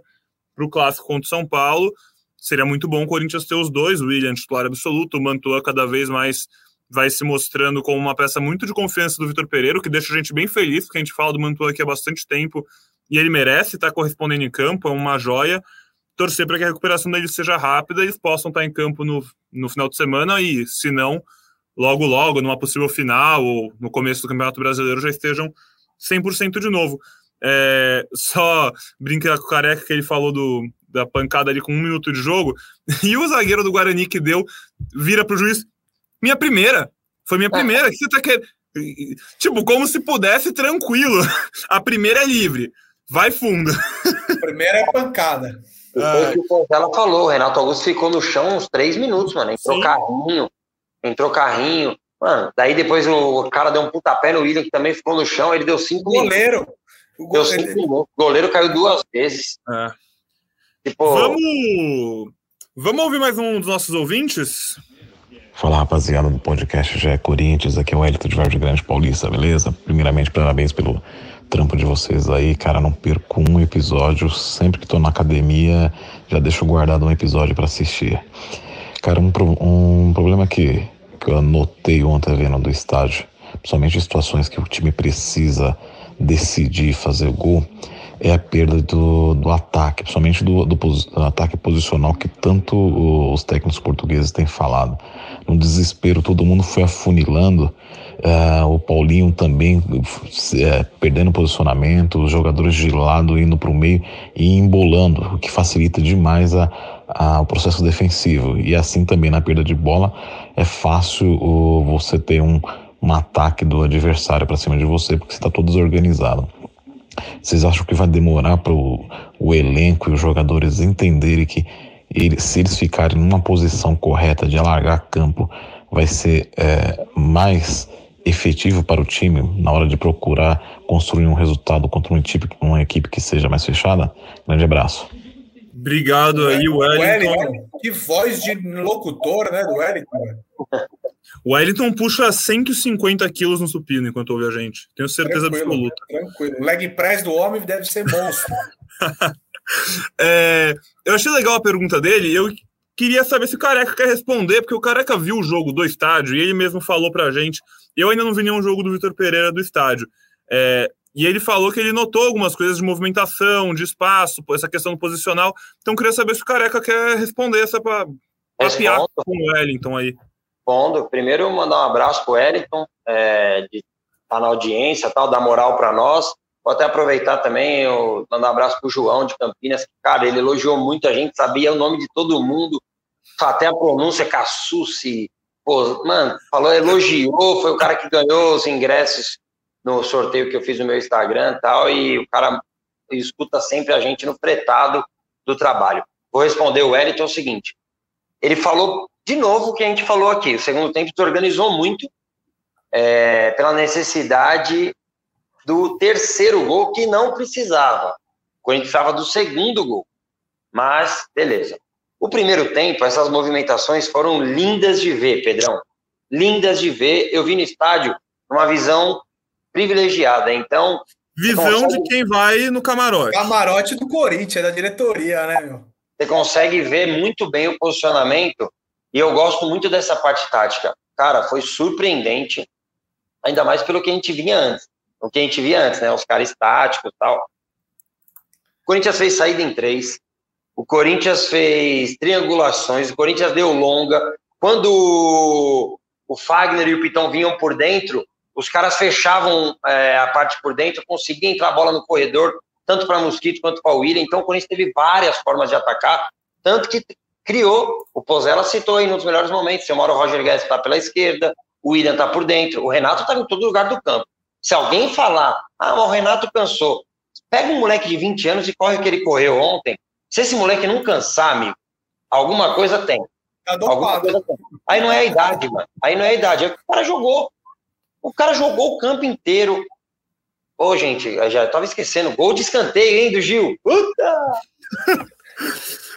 para o clássico contra o São Paulo. Seria muito bom o Corinthians ter os dois, o William titular absoluto, o Mantuan cada vez mais vai se mostrando como uma peça muito de confiança do Vitor Pereira, que deixa a gente bem feliz, porque a gente fala do Mantua aqui há bastante tempo e ele merece estar correspondendo em campo, é uma joia. Torcer para que a recuperação dele seja rápida e eles possam estar em campo no, no final de semana e, se não, logo, logo, numa possível final ou no começo do Campeonato Brasileiro, já estejam 100% de novo. É, só brincar com o careca que ele falou do, da pancada ali com um minuto de jogo, e o zagueiro do Guarani que deu, vira para o juiz, minha primeira. Foi minha é. primeira. O que você tá querendo? Tipo, como se pudesse tranquilo. A primeira é livre. Vai fundo. A primeira é pancada. Foi o que ela falou. O Renato Augusto ficou no chão uns três minutos, mano. Entrou Sim. carrinho. Entrou carrinho. Mano, daí depois o cara deu um pontapé no William, que também ficou no chão. Ele deu cinco goleiro. minutos. O goleiro. Deu cinco minutos. O goleiro caiu duas vezes. É. Tipo... Vamos... Vamos ouvir mais um dos nossos ouvintes? Fala rapaziada do podcast Já é Corinthians, aqui é o Elito de Vargas Grande Paulista, beleza? Primeiramente, parabéns pelo trampo de vocês aí, cara, não perco um episódio, sempre que tô na academia já deixo guardado um episódio para assistir. Cara, um, um problema que, que eu notei ontem vendo do estádio, principalmente em situações que o time precisa decidir fazer gol, é a perda do, do ataque, principalmente do, do, do ataque posicional que tanto os técnicos portugueses têm falado no desespero, todo mundo foi afunilando. Uh, o Paulinho também uh, perdendo posicionamento, os jogadores de lado indo para o meio e embolando, o que facilita demais a, a, o processo defensivo. E assim também na perda de bola é fácil uh, você ter um, um ataque do adversário para cima de você, porque você está todo desorganizado. Vocês acham que vai demorar para o elenco e os jogadores entenderem que eles, se eles ficarem numa posição correta de alargar campo, vai ser é, mais efetivo para o time na hora de procurar construir um resultado contra uma equipe, uma equipe que seja mais fechada? Grande abraço. Obrigado aí, Wellington. Wellington. Que voz de locutor, né, do Wellington. O Wellington puxa 150 quilos no supino enquanto ouve a gente. Tenho certeza tranquilo, absoluta. Tranquilo. O leg press do homem deve ser monstro. É, eu achei legal a pergunta dele. Eu queria saber se o Careca quer responder, porque o Careca viu o jogo do estádio e ele mesmo falou pra gente. Eu ainda não vi nenhum jogo do Vitor Pereira do estádio. É, E ele falou que ele notou algumas coisas de movimentação, de espaço, essa questão do posicional. Então, queria saber se o Careca quer responder essa para papiar com o Wellington aí. Respondo. Primeiro, mandar um abraço para o Wellington, é, de estar tá na audiência, tal, dar moral para nós. Vou até aproveitar também, eu, mandar um abraço para o João de Campinas, que, cara, ele elogiou muito a gente, sabia o nome de todo mundo, até a pronúncia, Cassucci, pô, mano, falou, elogiou, foi o cara que ganhou os ingressos no sorteio que eu fiz no meu Instagram e tal, e o cara escuta sempre a gente no fretado do trabalho. Vou responder o Wellington é o seguinte, ele falou de novo o que a gente falou aqui, o segundo tempo desorganizou muito, é, pela necessidade do terceiro gol que não precisava. O Corinthians precisava do segundo gol. Mas, beleza. O primeiro tempo, essas movimentações foram lindas de ver, Pedrão. Lindas de ver. Eu vi no estádio uma visão privilegiada. Então. Visão consegue... de quem vai no camarote. Camarote do Corinthians, da diretoria, né, meu? Você consegue ver muito bem o posicionamento. E eu gosto muito dessa parte tática. Cara, foi surpreendente. Ainda mais pelo que a gente vinha antes o que a gente via antes, né? Os caras estáticos e tal. O Corinthians fez saída em três. O Corinthians fez triangulações. O Corinthians deu longa. Quando o Fagner e o Pitão vinham por dentro, os caras fechavam é, a parte por dentro, conseguiam entrar a bola no corredor, tanto para Mosquito quanto para o William. Então o Corinthians teve várias formas de atacar, tanto que criou. O Pozella citou aí nos melhores momentos. Você mora o Roger Guedes está pela esquerda, o William está por dentro, o Renato está em todo lugar do campo. Se alguém falar, ah, o Renato cansou, pega um moleque de 20 anos e corre o que ele correu ontem. Se esse moleque não cansar, amigo, alguma coisa tem. Tá alguma coisa tem. Aí não é a idade, mano. Aí não é a idade. O cara jogou. O cara jogou o campo inteiro. Ô, gente, já tava esquecendo. Gol de escanteio, hein, do Gil. Puta!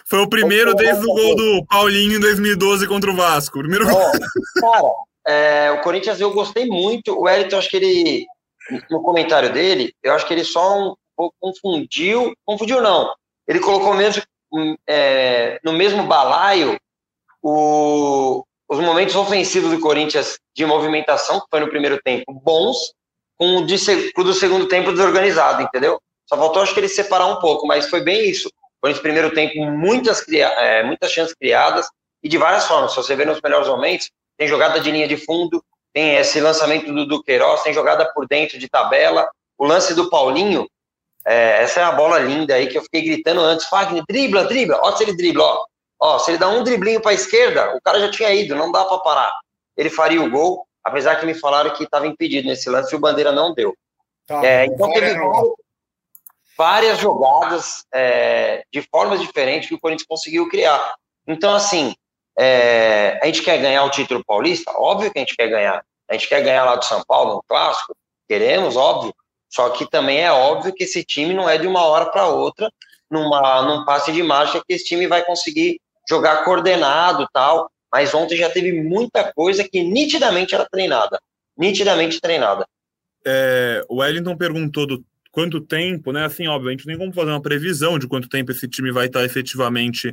Foi o primeiro desde o gol do Paulinho em 2012 contra o Vasco. Primeiro gol. Cara, é, o Corinthians eu gostei muito. O Elton, acho que ele no comentário dele, eu acho que ele só um pouco confundiu, confundiu não, ele colocou mesmo é, no mesmo balaio o, os momentos ofensivos do Corinthians de movimentação, que foi no primeiro tempo, bons, com o, de, com o do segundo tempo desorganizado, entendeu? Só faltou, acho que ele separar um pouco, mas foi bem isso. Foi nesse primeiro tempo, muitas, é, muitas chances criadas e de várias formas. Se você vê nos melhores momentos, tem jogada de linha de fundo, tem esse lançamento do Duqueiroz, tem jogada por dentro de tabela, o lance do Paulinho, é, essa é uma bola linda aí que eu fiquei gritando antes, Fagner, dribla, dribla, ó se ele dribla, ó, ó se ele dá um driblinho para a esquerda, o cara já tinha ido, não dá para parar, ele faria o gol, apesar que me falaram que estava impedido nesse lance e o Bandeira não deu. Tá, é, então teve várias jogadas é, de formas diferentes que o Corinthians conseguiu criar. Então, assim, é, a gente quer ganhar o título paulista? Óbvio que a gente quer ganhar. A gente quer ganhar lá do São Paulo, no clássico? Queremos, óbvio. Só que também é óbvio que esse time não é de uma hora para outra, numa, num passe de mágica, que esse time vai conseguir jogar coordenado tal. Mas ontem já teve muita coisa que nitidamente era treinada. Nitidamente treinada. É, o Wellington perguntou do quanto tempo, né? Assim, obviamente, nem como fazer uma previsão de quanto tempo esse time vai estar efetivamente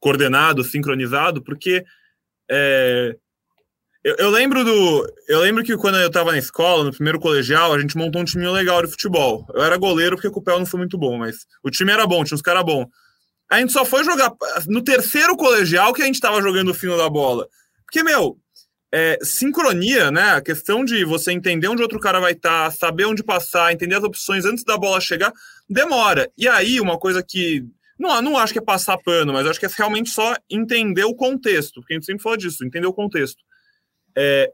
coordenado, sincronizado, porque é, eu, eu, lembro do. Eu lembro que quando eu estava na escola, no primeiro colegial, a gente montou um time legal de futebol. Eu era goleiro porque o Cupel não foi muito bom, mas o time era bom, tinha uns caras bons. A gente só foi jogar no terceiro colegial que a gente estava jogando o fino da bola. Porque, meu, é, sincronia, né? A questão de você entender onde outro cara vai estar, tá, saber onde passar, entender as opções antes da bola chegar, demora. E aí, uma coisa que não, não acho que é passar pano, mas acho que é realmente só entender o contexto, porque a gente sempre fala disso, entender o contexto. É,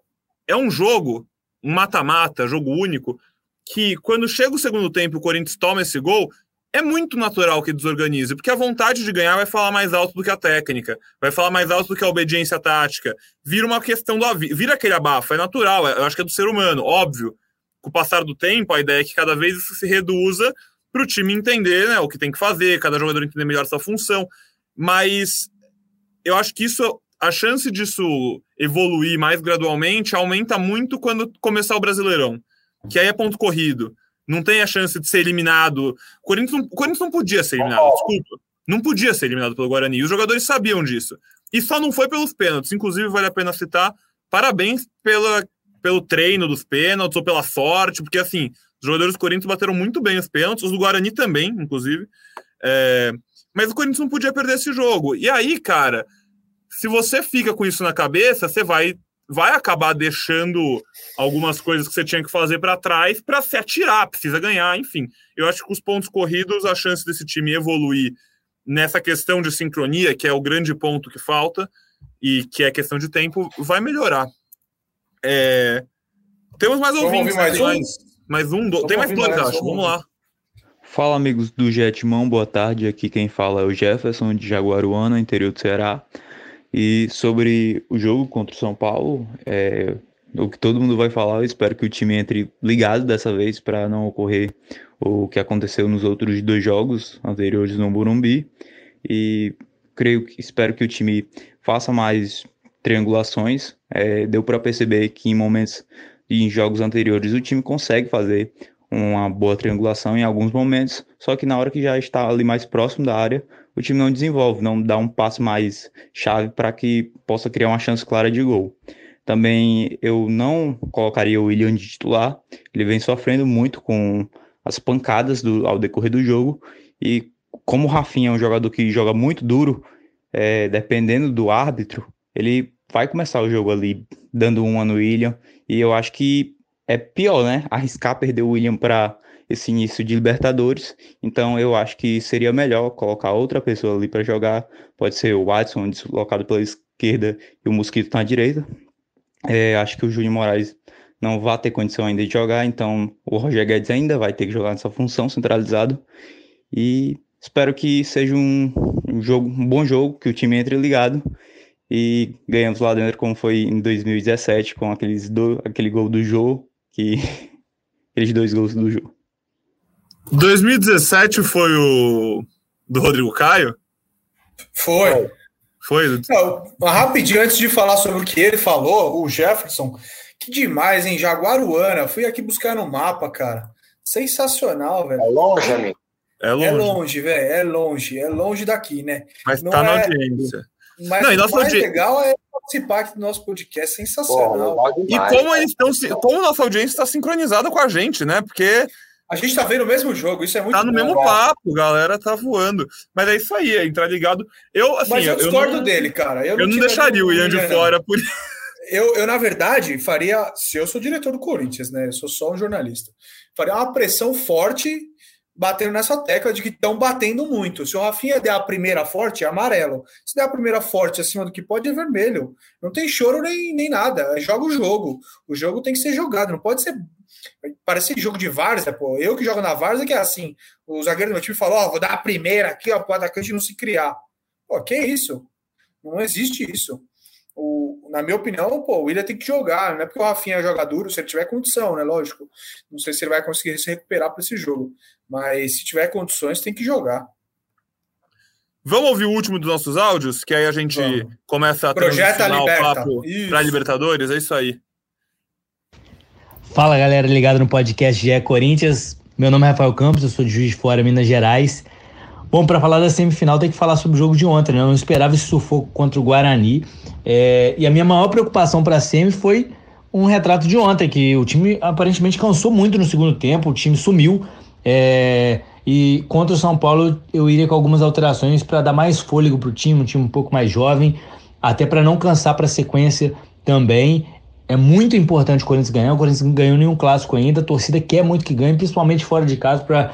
é um jogo, um mata-mata, jogo único, que quando chega o segundo tempo e o Corinthians toma esse gol, é muito natural que desorganize, porque a vontade de ganhar vai falar mais alto do que a técnica, vai falar mais alto do que a obediência tática. Vira uma questão do vira aquele abafo, é natural, eu acho que é do ser humano, óbvio. Com o passar do tempo, a ideia é que cada vez isso se reduza para o time entender né, o que tem que fazer, cada jogador entender melhor sua função. Mas eu acho que isso, a chance disso evoluir mais gradualmente aumenta muito quando começar o Brasileirão, que aí é ponto corrido. Não tem a chance de ser eliminado. O Corinthians não, o Corinthians não podia ser eliminado, desculpa. Não podia ser eliminado pelo Guarani. Os jogadores sabiam disso. E só não foi pelos pênaltis. Inclusive, vale a pena citar parabéns pela, pelo treino dos pênaltis ou pela sorte, porque assim, os jogadores do Corinthians bateram muito bem os pênaltis, os do Guarani também, inclusive. É, mas o Corinthians não podia perder esse jogo. E aí, cara, se você fica com isso na cabeça, você vai vai acabar deixando algumas coisas que você tinha que fazer para trás para se atirar, precisa ganhar, enfim. Eu acho que os pontos corridos, a chance desse time evoluir nessa questão de sincronia, que é o grande ponto que falta e que é questão de tempo, vai melhorar. É... Temos mais Vamos ouvintes, mais, um? Mais um, do... tem mais dois, acho. Vamos lá. Fala, amigos do Jetmão, boa tarde. Aqui quem fala é o Jefferson de Jaguaruana, interior do Ceará. E sobre o jogo contra o São Paulo, é, o que todo mundo vai falar, eu espero que o time entre ligado dessa vez para não ocorrer o que aconteceu nos outros dois jogos anteriores no Burumbi. E creio que espero que o time faça mais triangulações. É, deu para perceber que em momentos e em jogos anteriores o time consegue fazer uma boa triangulação em alguns momentos, só que na hora que já está ali mais próximo da área, o time não desenvolve, não dá um passo mais chave para que possa criar uma chance clara de gol. Também eu não colocaria o William de titular, ele vem sofrendo muito com as pancadas do, ao decorrer do jogo, e como o Rafinha é um jogador que joga muito duro, é, dependendo do árbitro, ele vai começar o jogo ali dando uma no William, e eu acho que é pior, né? Arriscar perder o William para esse início de Libertadores. Então eu acho que seria melhor colocar outra pessoa ali para jogar. Pode ser o Watson deslocado pela esquerda e o Mosquito na direita. É, acho que o Júnior Moraes não vai ter condição ainda de jogar, então o Roger Guedes ainda vai ter que jogar nessa função centralizado. E espero que seja um, um jogo, um bom jogo, que o time entre ligado e ganhamos lá dentro como foi em 2017 com aqueles do, aquele gol do Jô, que aqueles dois gols do Jô. 2017 foi o do Rodrigo Caio? Foi. Foi. Não, rapidinho, antes de falar sobre o que ele falou, o Jefferson, que demais, hein? Jaguaruana, fui aqui buscar no mapa, cara. Sensacional, velho. É longe, amigo. É longe, é longe velho. É longe. É longe daqui, né? Mas Não tá na é... audiência. Mas Não, o mais legal é participar aqui do nosso podcast, sensacional. e como eles estão, como nossa audiência está sincronizada com a gente, né? Porque a gente tá vendo o mesmo jogo, isso é muito Tá no bom, mesmo papo, galera tá voando. Mas é isso aí, é entrar ligado. Eu, assim, Mas eu discordo eu não, dele, cara. Eu, eu não, deixaria o Ian de fora por eu, eu, na verdade, faria. Se eu sou diretor do Corinthians, né? Eu sou só um jornalista. Faria uma pressão forte batendo nessa tecla de que estão batendo muito. Se o Rafinha der a primeira forte, é amarelo. Se der a primeira forte acima do que pode, é vermelho. Não tem choro nem, nem nada. Joga o jogo. O jogo tem que ser jogado, não pode ser Parece jogo de várzea, pô. Eu que jogo na várzea, que é assim. O zagueiro do meu time falou: Ó, vou dar a primeira aqui, ó, pro atacante não se criar. Pô, que isso? Não existe isso. O, na minha opinião, pô, o William tem que jogar. Não é porque o Rafinha joga duro, se ele tiver condição, né? Lógico. Não sei se ele vai conseguir se recuperar para esse jogo. Mas se tiver condições, tem que jogar. Vamos ouvir o último dos nossos áudios, que aí a gente Vamos. começa a Projeta o papo para Libertadores. É isso aí. Fala galera ligada no podcast GE Corinthians. Meu nome é Rafael Campos, eu sou de Juiz de Fora, Minas Gerais. Bom, para falar da semifinal tem que falar sobre o jogo de ontem, né? Eu não esperava esse sufoco contra o Guarani. É... e a minha maior preocupação para a semi foi um retrato de ontem, que o time aparentemente cansou muito no segundo tempo, o time sumiu. É... e contra o São Paulo eu iria com algumas alterações para dar mais fôlego para o time, um time um pouco mais jovem, até para não cansar para a sequência também. É muito importante o Corinthians ganhar. O Corinthians não ganhou nenhum clássico ainda. A torcida quer muito que ganhe, principalmente fora de casa, para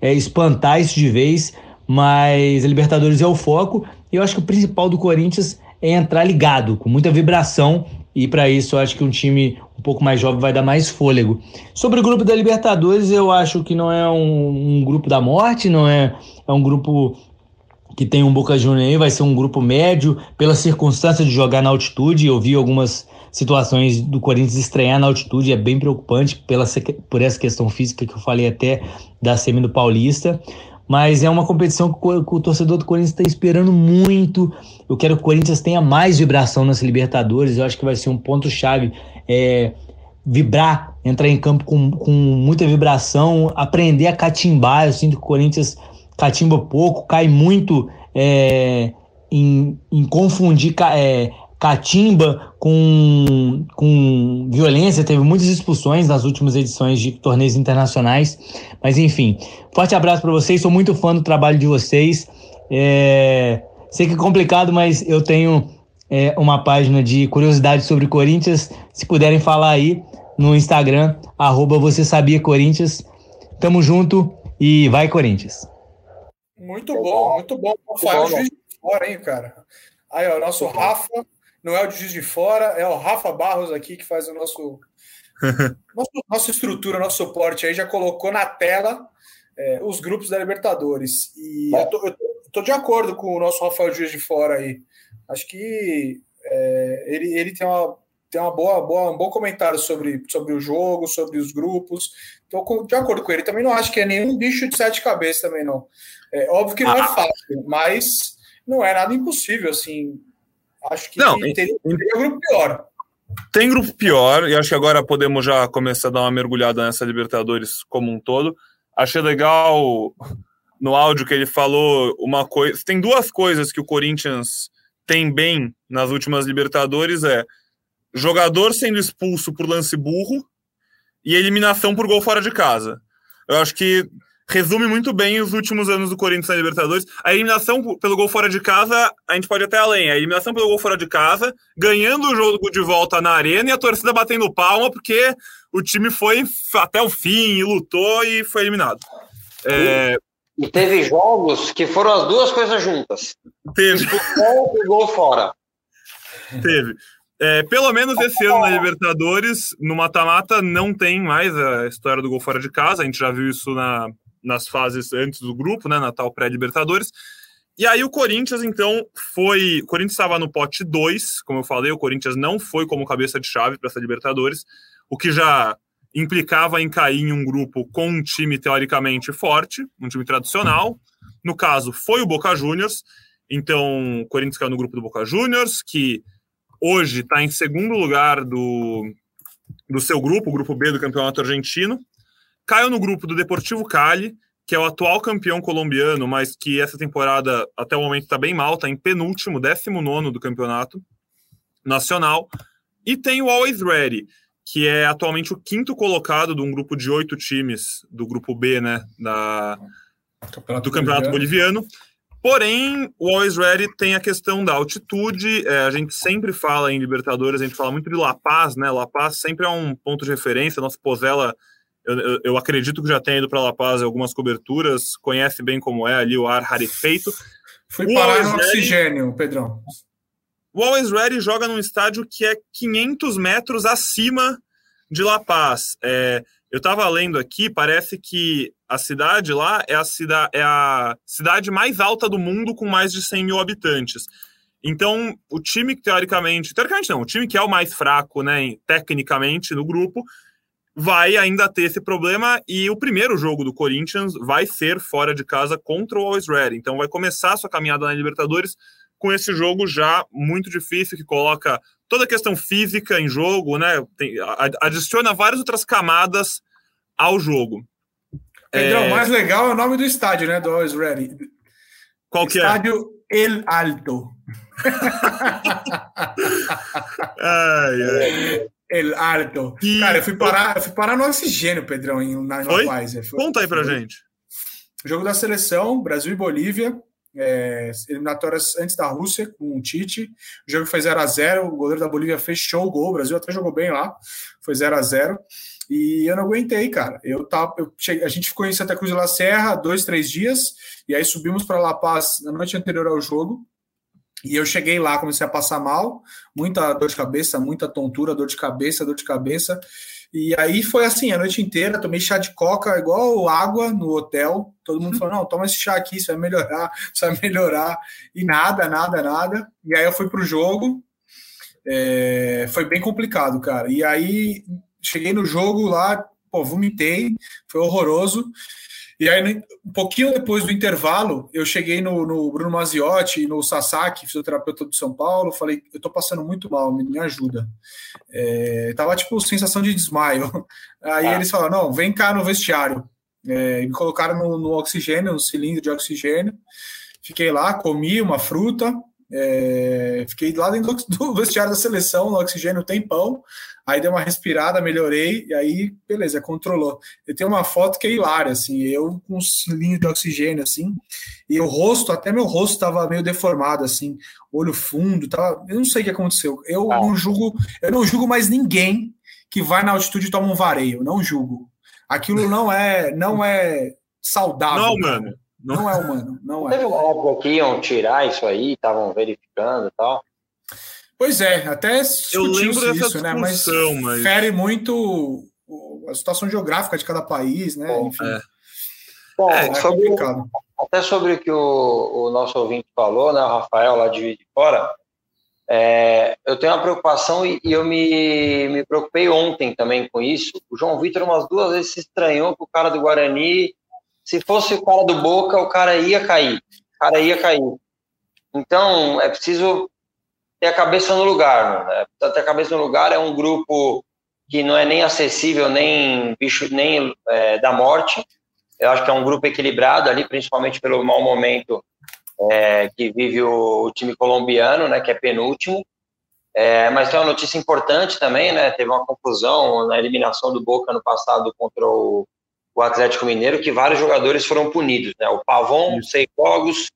é, espantar isso de vez. Mas a Libertadores é o foco. E eu acho que o principal do Corinthians é entrar ligado, com muita vibração. E para isso eu acho que um time um pouco mais jovem vai dar mais fôlego. Sobre o grupo da Libertadores, eu acho que não é um, um grupo da morte, não é, é um grupo que tem um Boca Juniors aí, vai ser um grupo médio, pela circunstância de jogar na altitude. Eu vi algumas situações do Corinthians estranhar na altitude, é bem preocupante pela, por essa questão física que eu falei até da semi do Paulista. Mas é uma competição que o, torcedor do Corinthians está esperando muito. Eu quero que o Corinthians tenha mais vibração nas Libertadores. Eu acho que vai ser um ponto-chave. É, vibrar, entrar em campo com, com muita vibração, aprender a catimbar. Eu sinto que o Corinthians catimba pouco, cai muito é, em, em confundir é, catimba, com, com violência, teve muitas expulsões nas últimas edições de torneios internacionais. Mas enfim, forte abraço para vocês, sou muito fã do trabalho de vocês. É, sei que é complicado, mas eu tenho é, uma página de curiosidades sobre Corinthians. Se puderem falar aí no Instagram, arroba você sabia Corinthians. Tamo junto e vai Corinthians. Muito bom, muito bom. Rafael Juiz de Fora, hein, cara? Aí, ó, nosso Rafa, não é o de Juiz de Fora, é o Rafa Barros aqui que faz o nosso, nosso nossa estrutura, nosso suporte aí, já colocou na tela é, os grupos da Libertadores. E eu tô, eu tô, de acordo com o nosso Rafael Juiz de Fora aí. Acho que é, ele, ele tem uma tem uma boa, boa, um bom comentário sobre, sobre o jogo, sobre os grupos. Estou de acordo com ele. Também não acho que é nenhum bicho de sete cabeças também, não. É óbvio que não é ah. é fácil, mas não é nada impossível, assim. Acho que não, tem, tem, tem grupo pior. Tem grupo pior, e acho que agora podemos já começar a dar uma mergulhada nessa Libertadores como um todo. Achei legal no áudio que ele falou uma coisa. Tem duas coisas que o Corinthians tem bem nas últimas Libertadores: é jogador sendo expulso por lance burro e eliminação por gol fora de casa. Eu acho que resume muito bem os últimos anos do Corinthians na Libertadores. A eliminação pelo gol fora de casa, a gente pode até além. A eliminação pelo gol fora de casa, ganhando o jogo de volta na arena e a torcida batendo palma porque o time foi até o fim e lutou e foi eliminado. É... E teve jogos que foram as duas coisas juntas. Teve. e gol fora. Teve. É, pelo menos esse ano na Libertadores, no mata-mata, não tem mais a história do gol fora de casa. A gente já viu isso na, nas fases antes do grupo, né, na tal pré-Libertadores. E aí o Corinthians, então, foi. O Corinthians estava no pote 2, como eu falei, o Corinthians não foi como cabeça de chave para essa Libertadores, o que já implicava em cair em um grupo com um time teoricamente forte, um time tradicional. No caso, foi o Boca Juniors. Então, o Corinthians caiu no grupo do Boca Juniors, que hoje está em segundo lugar do, do seu grupo, o grupo B do Campeonato Argentino. Caiu no grupo do Deportivo Cali, que é o atual campeão colombiano, mas que essa temporada até o momento está bem mal, está em penúltimo, décimo nono do campeonato nacional. E tem o Always Ready, que é atualmente o quinto colocado de um grupo de oito times do grupo B, né, da, campeonato do Campeonato Boliviano. Boliviano. Porém, o Always Ready tem a questão da altitude. É, a gente sempre fala em Libertadores, a gente fala muito de La Paz, né? La Paz sempre é um ponto de referência. Nossa Pozela, eu, eu, eu acredito que já tenha ido para La Paz algumas coberturas, conhece bem como é ali o ar rarefeito. Fui parar no oxigênio, Pedrão. O Always Ready joga num estádio que é 500 metros acima de La Paz. É, eu estava lendo aqui, parece que a cidade lá é a, cida é a cidade mais alta do mundo com mais de 100 mil habitantes. Então, o time que teoricamente, teoricamente não, o time que é o mais fraco, né, tecnicamente no grupo, vai ainda ter esse problema e o primeiro jogo do Corinthians vai ser fora de casa contra o Always Ready. Então, vai começar a sua caminhada na Libertadores com esse jogo já muito difícil que coloca toda a questão física em jogo, né? Tem, adiciona várias outras camadas ao jogo. Pedrão, é... o mais legal é o nome do estádio, né? Do Always Ready. Qual que estádio é? Estádio El Alto. ai, ai. El Alto. E... Cara, eu fui parar, eu fui parar no oxigênio, Pedrão, em, na? Pfizer. Conta aí pra foi. gente. Jogo da seleção, Brasil e Bolívia. É, eliminatórias antes da Rússia, com o Tite. O jogo foi 0 a 0 O goleiro da Bolívia fechou o gol. O Brasil até jogou bem lá. Foi 0 a 0 e eu não aguentei, cara. Eu tava, eu cheguei, a gente ficou em Santa Cruz de la Serra dois, três dias, e aí subimos para La Paz na noite anterior ao jogo. E eu cheguei lá, comecei a passar mal, muita dor de cabeça, muita tontura, dor de cabeça, dor de cabeça. E aí foi assim, a noite inteira, tomei chá de coca igual água no hotel. Todo mundo falou: não, toma esse chá aqui, isso vai melhorar, isso vai melhorar. E nada, nada, nada. E aí eu fui pro jogo. É, foi bem complicado, cara. E aí cheguei no jogo lá, pô, vomitei, foi horroroso. E aí, um pouquinho depois do intervalo, eu cheguei no, no Bruno Maziotti e no Sasaki, fisioterapeuta do São Paulo, falei, eu tô passando muito mal, me, me ajuda. É, tava, tipo, sensação de desmaio. Aí ah. eles falaram, não, vem cá no vestiário. É, me colocaram no, no oxigênio, no cilindro de oxigênio. Fiquei lá, comi uma fruta, É, fiquei lá dentro do vestiário da seleção, no oxigênio, um tempão. Aí dei uma respirada, melhorei, e aí, beleza, controlou. Eu tenho uma foto que é hilária, assim, eu com um cilindro de oxigênio, assim, e o rosto, até meu rosto tava meio deformado, assim, olho fundo, tava, eu não sei o que aconteceu. Eu ah. não julgo, eu não julgo mais ninguém que vai na altitude e toma um vareio, não julgo. Aquilo não é, não é saudável. Não, mano. Não, não é humano, não é. Teve uma época que iam tirar isso aí, estavam verificando e tal. Pois é, até eu lembro isso, né? Mas, mas fere muito a situação geográfica de cada país, né? Bom, Enfim. É. Bom, é, sobre, complicado. Até sobre o que o, o, nosso ouvinte falou, né, o Rafael, lá de, de fora, é, eu tenho uma preocupação e, e, eu me, me preocupei ontem também com isso. O João Vitor umas duas vezes se estranhou que o cara do Guarani, se fosse o cara do Boca, o cara ia cair. O cara ia cair. Então, é preciso ter a cabeça no lugar, né? ter a cabeça no lugar é um grupo que não é nem acessível, nem bicho, nem é, da morte. Eu acho que é um grupo equilibrado ali, principalmente pelo mau momento é, que vive o, o, time colombiano, né, que é penúltimo. É, mas tem uma notícia importante também, né? Teve uma confusão na eliminação do Boca no passado contra o, o Atlético Mineiro, que vários jogadores foram punidos, né? O Pavon, seis jogos,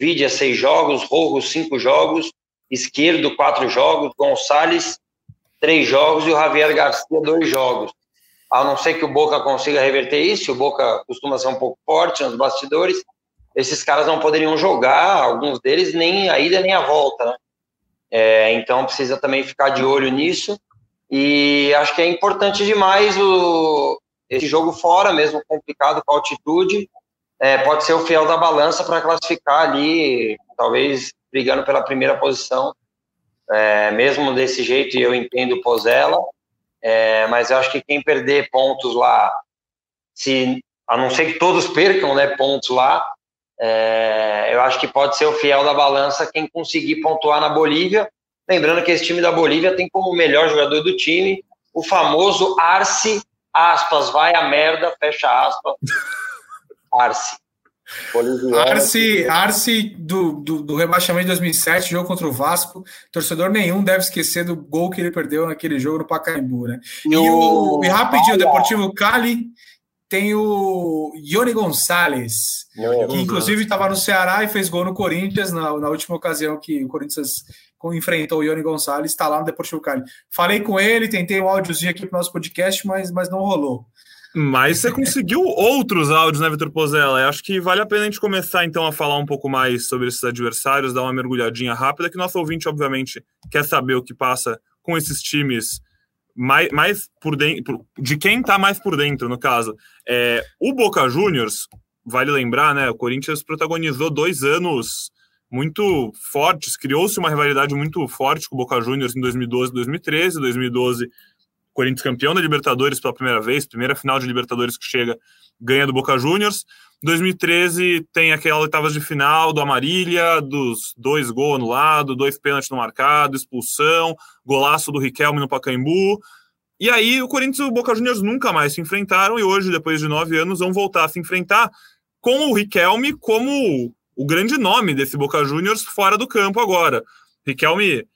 Vidia, seis jogos, Rojo, cinco jogos, Esquerdo, quatro jogos, Gonçalves, três jogos e o Javier Garcia, dois jogos. A não ser que o Boca consiga reverter isso, o Boca costuma ser um pouco forte nos bastidores, esses caras não poderiam jogar, alguns deles, nem a ida nem a volta, né? É, então precisa também ficar de olho nisso. E acho que é importante demais o, esse jogo fora, mesmo complicado com altitude, é, pode ser o fiel da balança para classificar ali, talvez brigando pela primeira posição. É, mesmo desse jeito, eu entendo o Pozella, é, mas eu acho que quem perder pontos lá, se a não ser que todos percam né, pontos lá, é, eu acho que pode ser o fiel da balança quem conseguir pontuar na Bolívia. Lembrando que esse time da Bolívia tem como melhor jogador do time o famoso Arce, aspas, vai a merda, fecha aspas, Arce. Arce, Arce do, do, do, rebaixamento de 2007, jogo contra o Vasco. Torcedor nenhum deve esquecer do gol que ele perdeu naquele jogo no Pacaembu, né? E, o, e rapidinho, o Deportivo Cali tem o Ione Gonçalves, que inclusive estava no Ceará e fez gol no Corinthians na, na última ocasião que o Corinthians enfrentou o Ione Gonçalves, está lá no Deportivo Cali. Falei com ele, tentei um áudiozinho aqui para o nosso podcast, mas, mas não rolou. Mas você conseguiu outros áudios, né, Vitor Pozella? Eu acho que vale a pena a gente começar, então, a falar um pouco mais sobre esses adversários, dar uma mergulhadinha rápida, que nosso ouvinte, obviamente, quer saber o que passa com esses times mais, mais por dentro, de quem está mais por dentro, no caso. É, o Boca Juniors, vale lembrar, né? O Corinthians protagonizou dois anos muito fortes, criou-se uma rivalidade muito forte com o Boca Juniors em 2012 e 2013. 2012, Corinthians campeão da Libertadores pela primeira vez, primeira final de Libertadores que chega, ganha do Boca Juniors. 2013 tem aquela oitavas de final do Amarília, dos dois gols anulados, dois pênaltis no marcado, expulsão, golaço do Riquelme no Pacaembu. E aí o Corinthians e o Boca Juniors nunca mais se enfrentaram e hoje, depois de nove anos, vão voltar a se enfrentar com o Riquelme como o grande nome desse Boca Juniors fora do campo agora. Riquelme,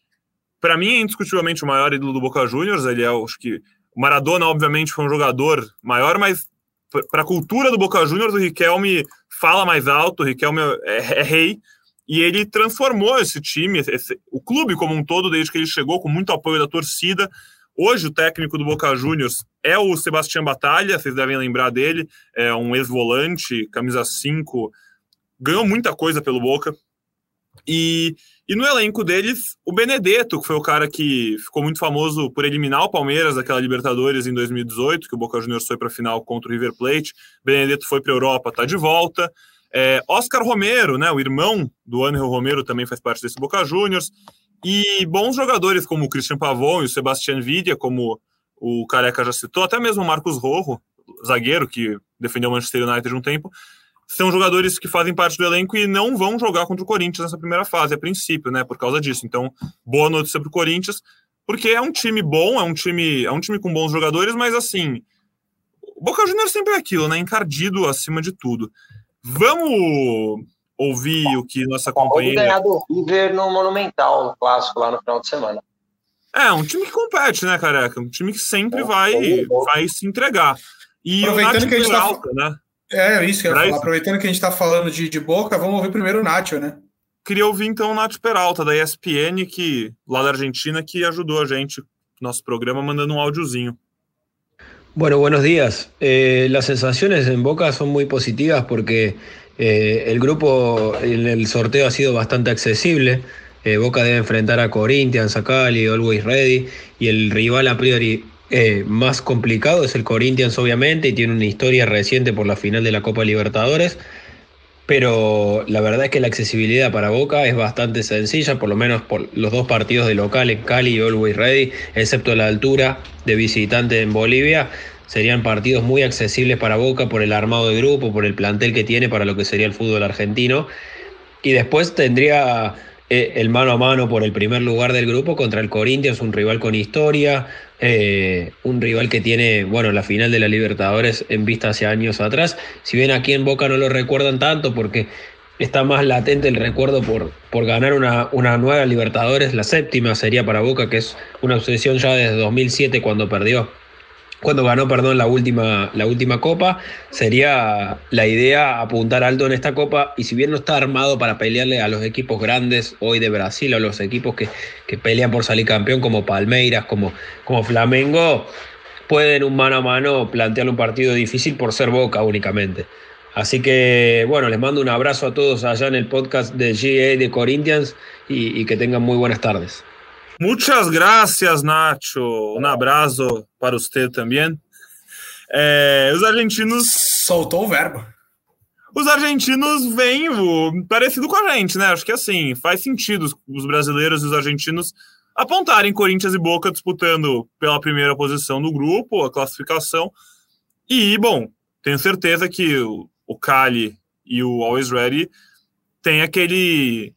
para mim, é indiscutivelmente o maior ídolo do Boca Juniors. Ele é, acho que Maradona, obviamente, foi um jogador maior, mas para a cultura do Boca Juniors, o Riquelme fala mais alto, o Riquelme é, é rei, e ele transformou esse time, esse, o clube como um todo, desde que ele chegou, com muito apoio da torcida. Hoje, o técnico do Boca Juniors é o Sebastião Batalha, vocês devem lembrar dele, é um ex-volante, camisa 5, ganhou muita coisa pelo Boca. E e no elenco deles, o Benedetto, que foi o cara que ficou muito famoso por eliminar o Palmeiras daquela Libertadores em 2018, que o Boca Juniors foi para a final contra o River Plate. Benedetto foi para a Europa, está de volta. É, Oscar Romero, né, o irmão do Angel Romero, também faz parte desse Boca Juniors. E bons jogadores como o Christian Pavon e o Sebastián Vidia, como o Careca já citou, até mesmo o Marcos Rojo, zagueiro que defendeu o Manchester United um tempo, são jogadores que fazem parte do elenco e não vão jogar contra o Corinthians nessa primeira fase, a princípio, né? Por causa disso. Então, boa notícia para o Corinthians, porque é um time bom, é um time, é um time com bons jogadores, mas assim, o Boca Juniors sempre é aquilo, né? Encardido acima de tudo. Vamos ouvir o que nossa companheira. ganhar do River no Monumental, no clássico, lá no final de semana. É, um time que compete, né, careca? Um time que sempre vai, vai se entregar. E Aproveitando o que a gente tá... né? É, isso que eu ia falar. Aproveitando que a gente tá falando de, de boca, vamos ouvir primeiro o Nacho, né? Queria ouvir então o Nacho Peralta, da ESPN, que, lá da Argentina, que ajudou a gente, nosso programa, mandando um áudiozinho. Bueno, buenos días. Eh, las sensaciones en Boca son muy positivas porque eh, el grupo en el sorteo ha sido bastante accesible. Eh, Boca debe enfrentar a Corinthians, a Cali, Always Ready y el rival a priori eh, más complicado es el Corinthians obviamente y tiene una historia reciente por la final de la Copa Libertadores. Pero la verdad es que la accesibilidad para Boca es bastante sencilla, por lo menos por los dos partidos de local en Cali y Always Ready, excepto la altura de visitante en Bolivia, serían partidos muy accesibles para Boca por el armado de grupo, por el plantel que tiene para lo que sería el fútbol argentino. Y después tendría eh, el mano a mano por el primer lugar del grupo contra el Corinthians, un rival con historia, eh, un rival que tiene, bueno, la final de la Libertadores en vista hace años atrás. Si bien aquí en Boca no lo recuerdan tanto porque está más latente el recuerdo por, por ganar una, una nueva Libertadores, la séptima sería para Boca, que es una obsesión ya desde 2007 cuando perdió cuando ganó, perdón, la última, la última copa, sería la idea apuntar alto en esta copa y si bien no está armado para pelearle a los equipos grandes hoy de Brasil, a los equipos que, que pelean por salir campeón como Palmeiras, como, como Flamengo, pueden un mano a mano plantear un partido difícil por ser Boca únicamente. Así que, bueno, les mando un abrazo a todos allá en el podcast de GA de Corinthians y que tengan muy buenas tardes. Muchas gracias, Nacho. Um abraço para você também. É, os argentinos. Soltou o verbo. Os argentinos vêm parecido com a gente, né? Acho que assim, faz sentido os brasileiros e os argentinos apontarem Corinthians e Boca disputando pela primeira posição do grupo, a classificação. E, bom, tenho certeza que o, o Cali e o Always Ready têm aquele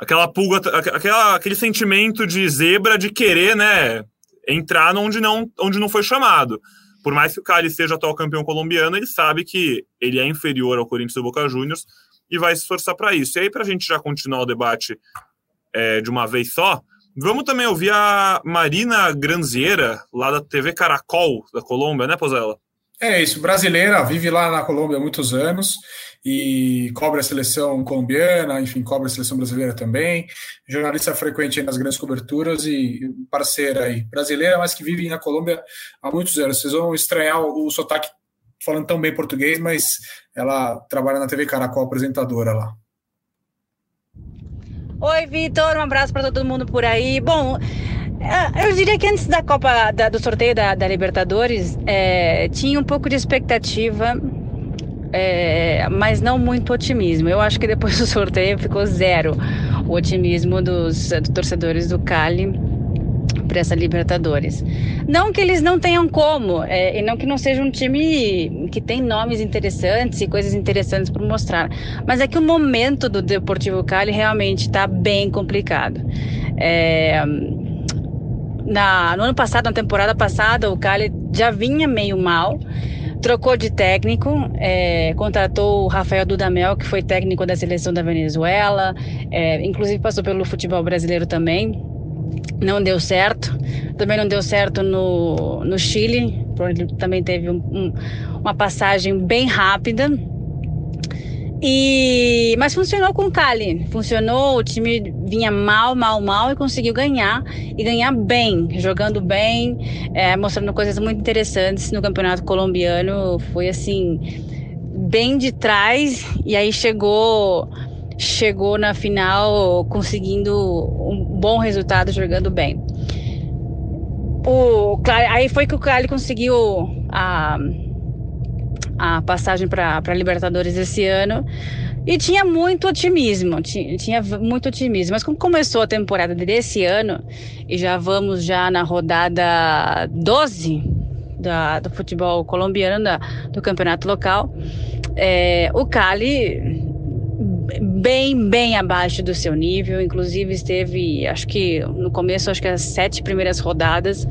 aquela pulga, aquela, aquele sentimento de zebra de querer, né, entrar onde não, onde não foi chamado. Por mais que o Cali seja atual campeão colombiano, ele sabe que ele é inferior ao Corinthians e Boca Juniors e vai se esforçar para isso. E aí, para a gente já continuar o debate é, de uma vez só, vamos também ouvir a Marina Granziera, lá da TV Caracol, da Colômbia, né, Pozella? É isso, brasileira, vive lá na Colômbia há muitos anos e cobre a seleção colombiana, enfim, cobre a seleção brasileira também. Jornalista frequente nas grandes coberturas e parceira aí, brasileira, mas que vive na Colômbia há muitos anos. Vocês vão estranhar o sotaque falando tão bem português, mas ela trabalha na TV Caracol, apresentadora lá. Oi, Vitor, um abraço para todo mundo por aí. Bom, eu diria que antes da Copa, da, do sorteio da, da Libertadores, é, tinha um pouco de expectativa, é, mas não muito otimismo. Eu acho que depois do sorteio ficou zero o otimismo dos, dos torcedores do Cali para essa Libertadores. Não que eles não tenham como, é, e não que não seja um time que tem nomes interessantes e coisas interessantes para mostrar, mas é que o momento do Deportivo Cali realmente está bem complicado. É, na, no ano passado, na temporada passada, o Cali já vinha meio mal, trocou de técnico, é, contratou o Rafael Dudamel, que foi técnico da seleção da Venezuela, é, inclusive passou pelo futebol brasileiro também. Não deu certo. Também não deu certo no, no Chile, ele também teve um, um, uma passagem bem rápida. E, mas funcionou com o Cali, funcionou, o time vinha mal, mal, mal e conseguiu ganhar, e ganhar bem, jogando bem, é, mostrando coisas muito interessantes no campeonato colombiano, foi assim, bem de trás, e aí chegou, chegou na final conseguindo um bom resultado, jogando bem. O, aí foi que o Cali conseguiu a a passagem para Libertadores esse ano. E tinha muito otimismo, tinha, tinha, muito otimismo. Mas como começou a temporada desse ano, e já vamos já na rodada 12 da, do futebol colombiano, da, do campeonato local, é, o Cali bem, bem abaixo do seu nível, inclusive esteve, acho que no começo, acho que as sete primeiras rodadas,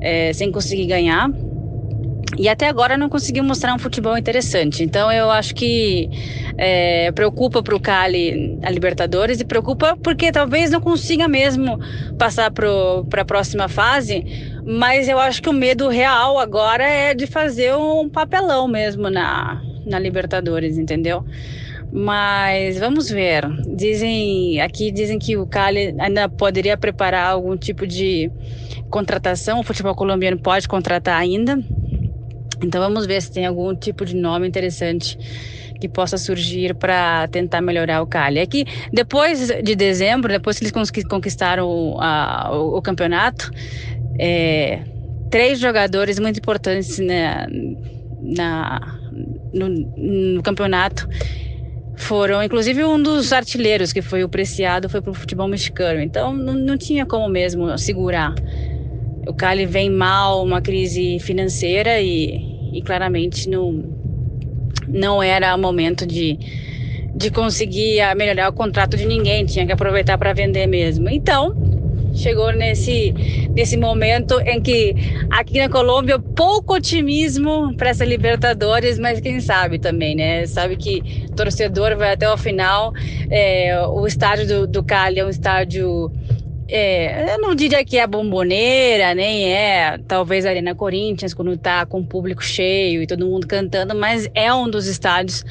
é, sem conseguir ganhar. E até agora não conseguiu mostrar um futebol interessante. Então eu acho que é, preocupa para o Cali a Libertadores e preocupa porque talvez não consiga mesmo passar para a próxima fase. Mas eu acho que o medo real agora é de fazer um papelão mesmo na, na Libertadores, entendeu? Mas vamos ver. Dizem aqui dizem que o Cali ainda poderia preparar algum tipo de contratação. O futebol colombiano pode contratar ainda. Então vamos ver se tem algum tipo de nome interessante que possa surgir para tentar melhorar o Cali. É que depois de dezembro, depois que eles conquistaram a, o, o, campeonato, é, três jogadores muito importantes na, na no, no campeonato foram, inclusive um dos artilheiros que foi o Preciado foi para o futebol mexicano. Então não, não tinha como mesmo segurar. O Cali vem mal, uma crise financeira e, e claramente não, não era momento de, de conseguir melhorar o contrato de ninguém, tinha que aproveitar para vender mesmo. Então, chegou nesse, nesse momento em que aqui na Colômbia pouco otimismo para essa Libertadores, mas quem sabe também, né? Sabe que torcedor vai até o final. É, o estádio do, do Cali é um estádio é, eu não diria que é bomboneira, nem é talvez a Arena Corinthians, quando tá com o público cheio e todo mundo cantando, mas é um dos estádios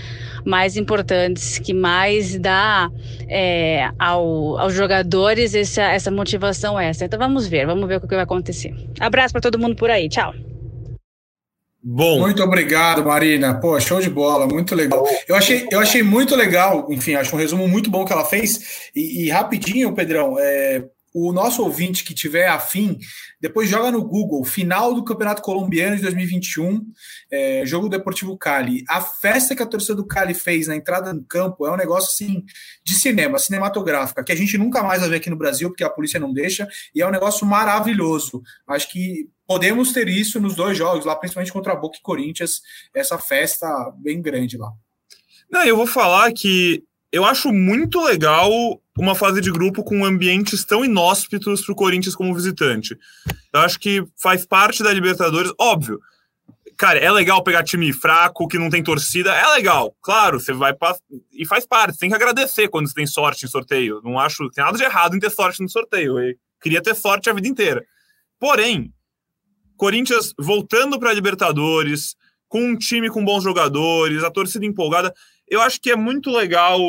mais importantes, que mais dá é, ao, aos jogadores essa, essa motivação essa. Então vamos ver, vamos ver o que vai acontecer. Abraço para todo mundo por aí, tchau. Bom. Muito obrigado, Marina. Pô, show de bola, muito legal. Eu achei, eu achei muito legal, enfim, acho um resumo muito bom que ela fez. E, e rapidinho, Pedrão, é, o nosso ouvinte que tiver afim, depois joga no Google, final do Campeonato Colombiano de 2021, é, jogo Deportivo Cali. A festa que a torcida do Cali fez na entrada do campo é um negócio assim de cinema, cinematográfica, que a gente nunca mais vai ver aqui no Brasil, porque a polícia não deixa, e é um negócio maravilhoso. Acho que podemos ter isso nos dois jogos, lá principalmente contra a Boca e Corinthians, essa festa bem grande lá. Não, eu vou falar que eu acho muito legal uma fase de grupo com ambientes tão inóspitos para o Corinthians como visitante. Eu acho que faz parte da Libertadores, óbvio. Cara, é legal pegar time fraco, que não tem torcida, é legal. Claro, você vai e faz parte. Tem que agradecer quando você tem sorte em sorteio. Não acho tem nada de errado em ter sorte no sorteio. Eu queria ter sorte a vida inteira. Porém, Corinthians voltando para a Libertadores, com um time com bons jogadores, a torcida empolgada eu acho que é muito legal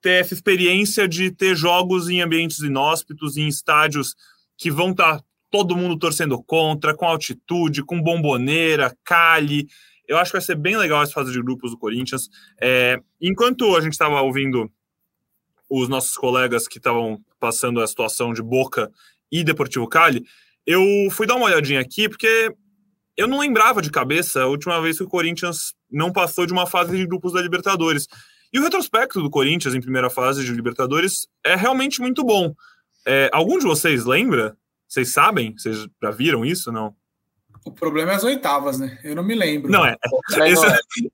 ter essa experiência de ter jogos em ambientes inóspitos, em estádios que vão estar tá todo mundo torcendo contra, com altitude, com bomboneira, cali. Eu acho que vai ser bem legal essa fase de grupos do Corinthians. É, enquanto a gente estava ouvindo os nossos colegas que estavam passando a situação de Boca e Deportivo Cali, eu fui dar uma olhadinha aqui, porque eu não lembrava de cabeça a última vez que o Corinthians não passou de uma fase de grupos da Libertadores. E o retrospecto do Corinthians em primeira fase de Libertadores é realmente muito bom. É, algum de vocês lembra? Vocês sabem? Vocês já viram isso? Não? O problema é as oitavas, né? Eu não me lembro. Não é. Esse,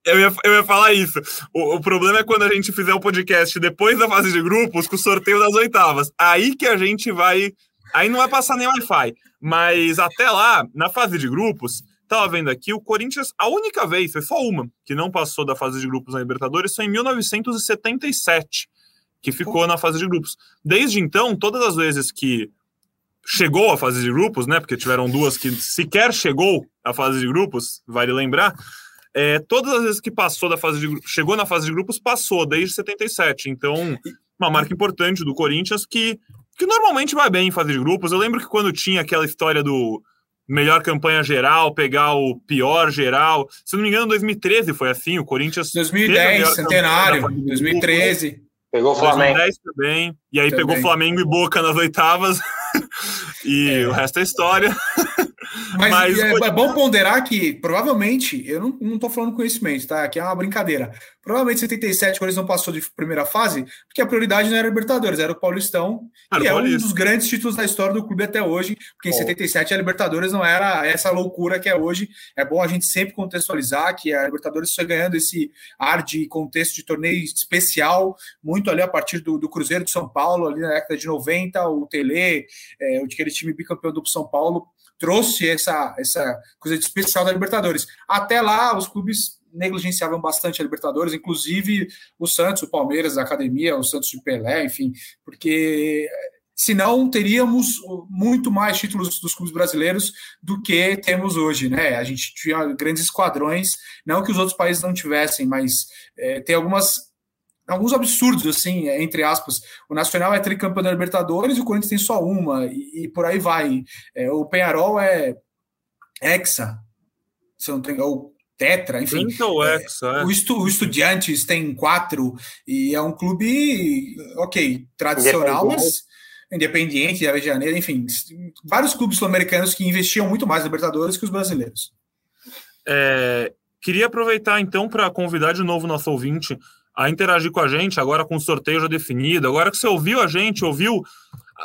eu, ia, eu ia falar isso. O, o, problema é quando a gente fizer o podcast depois da fase de grupos com o sorteio das oitavas. Aí que a gente vai. Aí não vai passar nem Wi-Fi. Mas até lá, na fase de grupos, Estava vendo aqui, o Corinthians, a única vez, foi só uma, que não passou da fase de grupos na Libertadores, foi em 1977, que ficou na fase de grupos. Desde então, todas as vezes que chegou à fase de grupos, né? Porque tiveram duas que sequer chegou à fase de grupos, vale lembrar. É, todas as vezes que passou da fase de chegou na fase de grupos, passou desde 77. Então, uma marca importante do Corinthians que, que normalmente vai bem em fase de grupos. Eu lembro que quando tinha aquela história do melhor campanha geral, pegar o pior geral. Se não me engano, 2013 foi assim, o Corinthians. 2010, centenário, 2013. Pegou o Flamengo. 2010 também. E aí também. pegou Flamengo e Boca nas oitavas. e é. o resto é história. Mas, Mas é, é, bom ponderar que, provavelmente, eu não, não tô falando conhecimento, tá? Aqui é uma brincadeira. Provavelmente 77, quando eles não passou de primeira fase, porque a prioridade não era Libertadores, era o Paulistão, era e é um dos grandes títulos da história do clube até hoje, porque em 77 a Libertadores não era essa loucura que é hoje. É bom a gente sempre contextualizar que a Libertadores foi ganhando esse ar de contexto de torneio especial, muito ali a partir do, do Cruzeiro de São Paulo, ali na década de 90, o Tele, é, aquele time bicampeão do São Paulo, trouxe essa, essa coisa de especial da Libertadores. Até lá, os clubes negligenciavam bastante a Libertadores, inclusive o Santos, o Palmeiras, a Academia, o Santos de Pelé, enfim, porque senão teríamos muito mais títulos dos clubes brasileiros do que temos hoje, né? A gente tinha grandes esquadrões, não que os outros países não tivessem, mas é, tem algumas alguns absurdos, assim, entre aspas. O Nacional é tricampeão da Libertadores e o Corinthians tem só uma, e, e por aí vai. É, o Penharol é hexa, se não tem, ou tetra, enfim. Então, é, hexa, é. O, estu, o Estudiantes tem quatro, e é um clube, ok, tradicional, mas Independiente, Rio de Janeiro, enfim, vários clubes sul-americanos que investiam muito mais na Libertadores que os brasileiros. É, queria aproveitar então para convidar de novo nosso ouvinte a interagir com a gente, agora com o sorteio já definido. Agora que você ouviu a gente, ouviu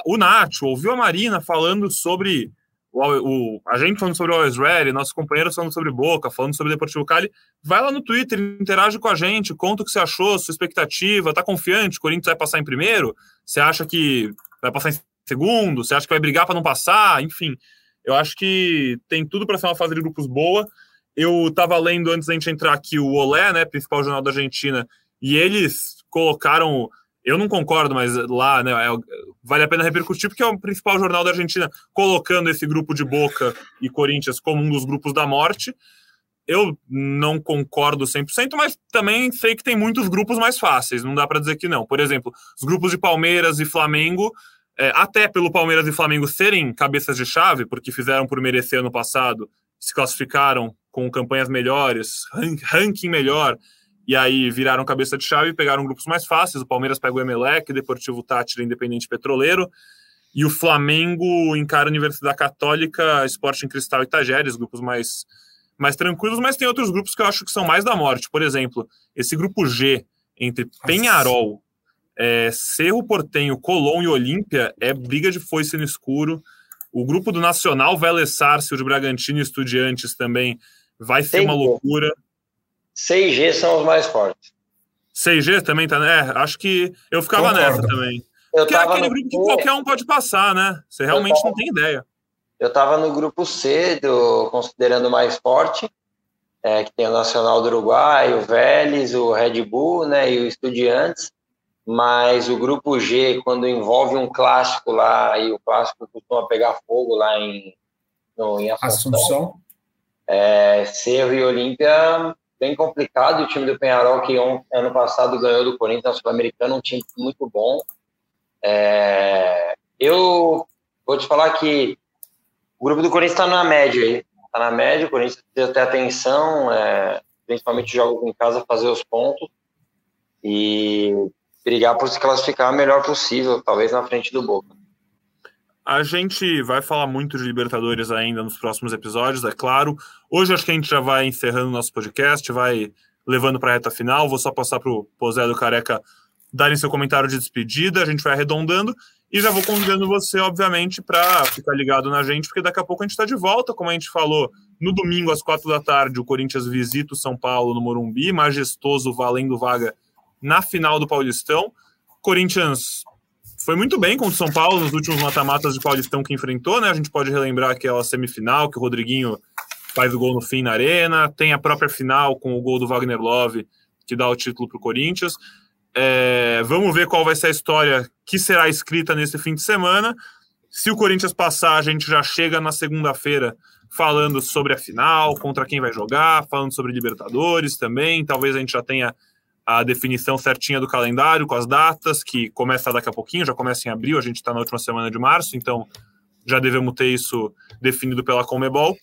o Nacho, ouviu a Marina falando sobre o, o, a gente falando sobre o Always Ready, nossos companheiros falando sobre Boca, falando sobre Deportivo Cali, vai lá no Twitter, interage com a gente, conta o que você achou, sua expectativa, tá confiante, o Corinthians vai passar em primeiro? Você acha que vai passar em segundo? Você acha que vai brigar para não passar? Enfim, eu acho que tem tudo para ser uma fase de grupos boa. Eu estava lendo antes da gente entrar aqui o Olé, né, principal jornal da Argentina, e eles colocaram. Eu não concordo, mas lá né, é, vale a pena repercutir, porque é o principal jornal da Argentina colocando esse grupo de Boca e Corinthians como um dos grupos da morte. Eu não concordo 100%, mas também sei que tem muitos grupos mais fáceis, não dá para dizer que não. Por exemplo, os grupos de Palmeiras e Flamengo, é, até pelo Palmeiras e Flamengo serem cabeças de chave, porque fizeram por merecer ano passado, se classificaram com campanhas melhores, ranking melhor, e aí viraram cabeça de chave e pegaram grupos mais fáceis. O Palmeiras pega o Emelec, Deportivo Tátira, Independente Petroleiro, e o Flamengo encara a Universidade Católica, Sporting Cristal e Tajeres, grupos mais mais tranquilos, mas tem outros grupos que eu acho que são mais da morte. Por exemplo, esse grupo G entre Penharol, é, Cerro Portenho, Colón e Olímpia é briga de foice no escuro. O grupo do Nacional, Vélez Sárcio de Bragantino e Estudiantes também vai ser uma loucura. 6G são os mais fortes. 6G também tá, né? Acho que eu ficava Concordo. nessa também. Eu Porque é aquele grupo que qualquer um pode passar, né? Você realmente tava... não tem ideia. Eu estava no grupo C, do, considerando mais forte, é, que tem o Nacional do Uruguai, o Vélez, o Red Bull né, e o Estudiantes, mas o grupo G, quando envolve um clássico lá, e o clássico costuma pegar fogo lá em, no, em Assunção, Assunção. É, Cerro e Olímpia, bem complicado. O time do Penharol, que ano passado ganhou do Corinthians Sul-Americano, um time muito bom. É, eu vou te falar que o grupo do Corinthians está na média aí. Está na média, o Corinthians precisa ter atenção, é, principalmente jogos em casa, fazer os pontos e brigar por se classificar o melhor possível, talvez na frente do Boca. A gente vai falar muito de Libertadores ainda nos próximos episódios, é claro. Hoje acho que a gente já vai encerrando o nosso podcast, vai levando para a reta final. Vou só passar para o Posé do Careca darem seu comentário de despedida, a gente vai arredondando. E já vou convidando você, obviamente, para ficar ligado na gente, porque daqui a pouco a gente está de volta, como a gente falou, no domingo às quatro da tarde, o Corinthians visita o São Paulo no Morumbi, majestoso, valendo vaga na final do Paulistão. Corinthians foi muito bem contra o São Paulo nos últimos mata-matas de Paulistão que enfrentou, né? A gente pode relembrar aquela semifinal que o Rodriguinho faz o gol no fim na arena, tem a própria final com o gol do Wagner Love, que dá o título para o Corinthians. É, vamos ver qual vai ser a história que será escrita nesse fim de semana. Se o Corinthians passar, a gente já chega na segunda-feira falando sobre a final, contra quem vai jogar, falando sobre Libertadores também. Talvez a gente já tenha a definição certinha do calendário, com as datas, que começa daqui a pouquinho, já começa em abril, a gente está na última semana de março, então já devemos ter isso definido pela Comebol.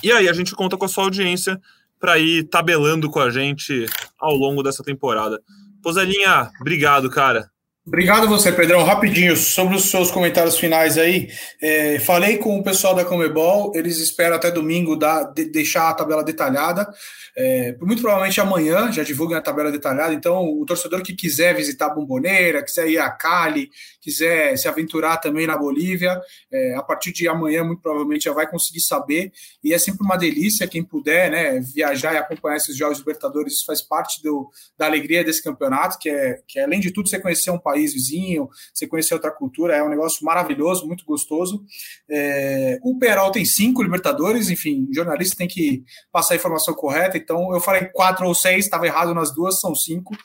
E aí a gente conta com a sua audiência para ir tabelando com a gente ao longo dessa temporada. Pozelinha, obrigado, cara. Obrigado você, Pedrão. Rapidinho, sobre os seus comentários finais aí. É, falei com o pessoal da Comebol, eles esperam até domingo dar, de, deixar a tabela detalhada. É, muito provavelmente amanhã já divulguem a tabela detalhada. Então, o torcedor que quiser visitar a Bomboneira, quiser ir a Cali, quiser se aventurar também na Bolívia, é, a partir de amanhã, muito provavelmente, já vai conseguir saber. E é sempre uma delícia quem puder né, viajar e acompanhar esses Jogos Libertadores. Isso faz parte do, da alegria desse campeonato, que é, que é, além de tudo, você conhecer um país vizinho, você conhecer outra cultura, é um negócio maravilhoso, muito gostoso. É, o Perol tem cinco Libertadores, enfim, jornalista tem que passar a informação correta, então eu falei quatro ou seis, estava errado nas duas, são cinco.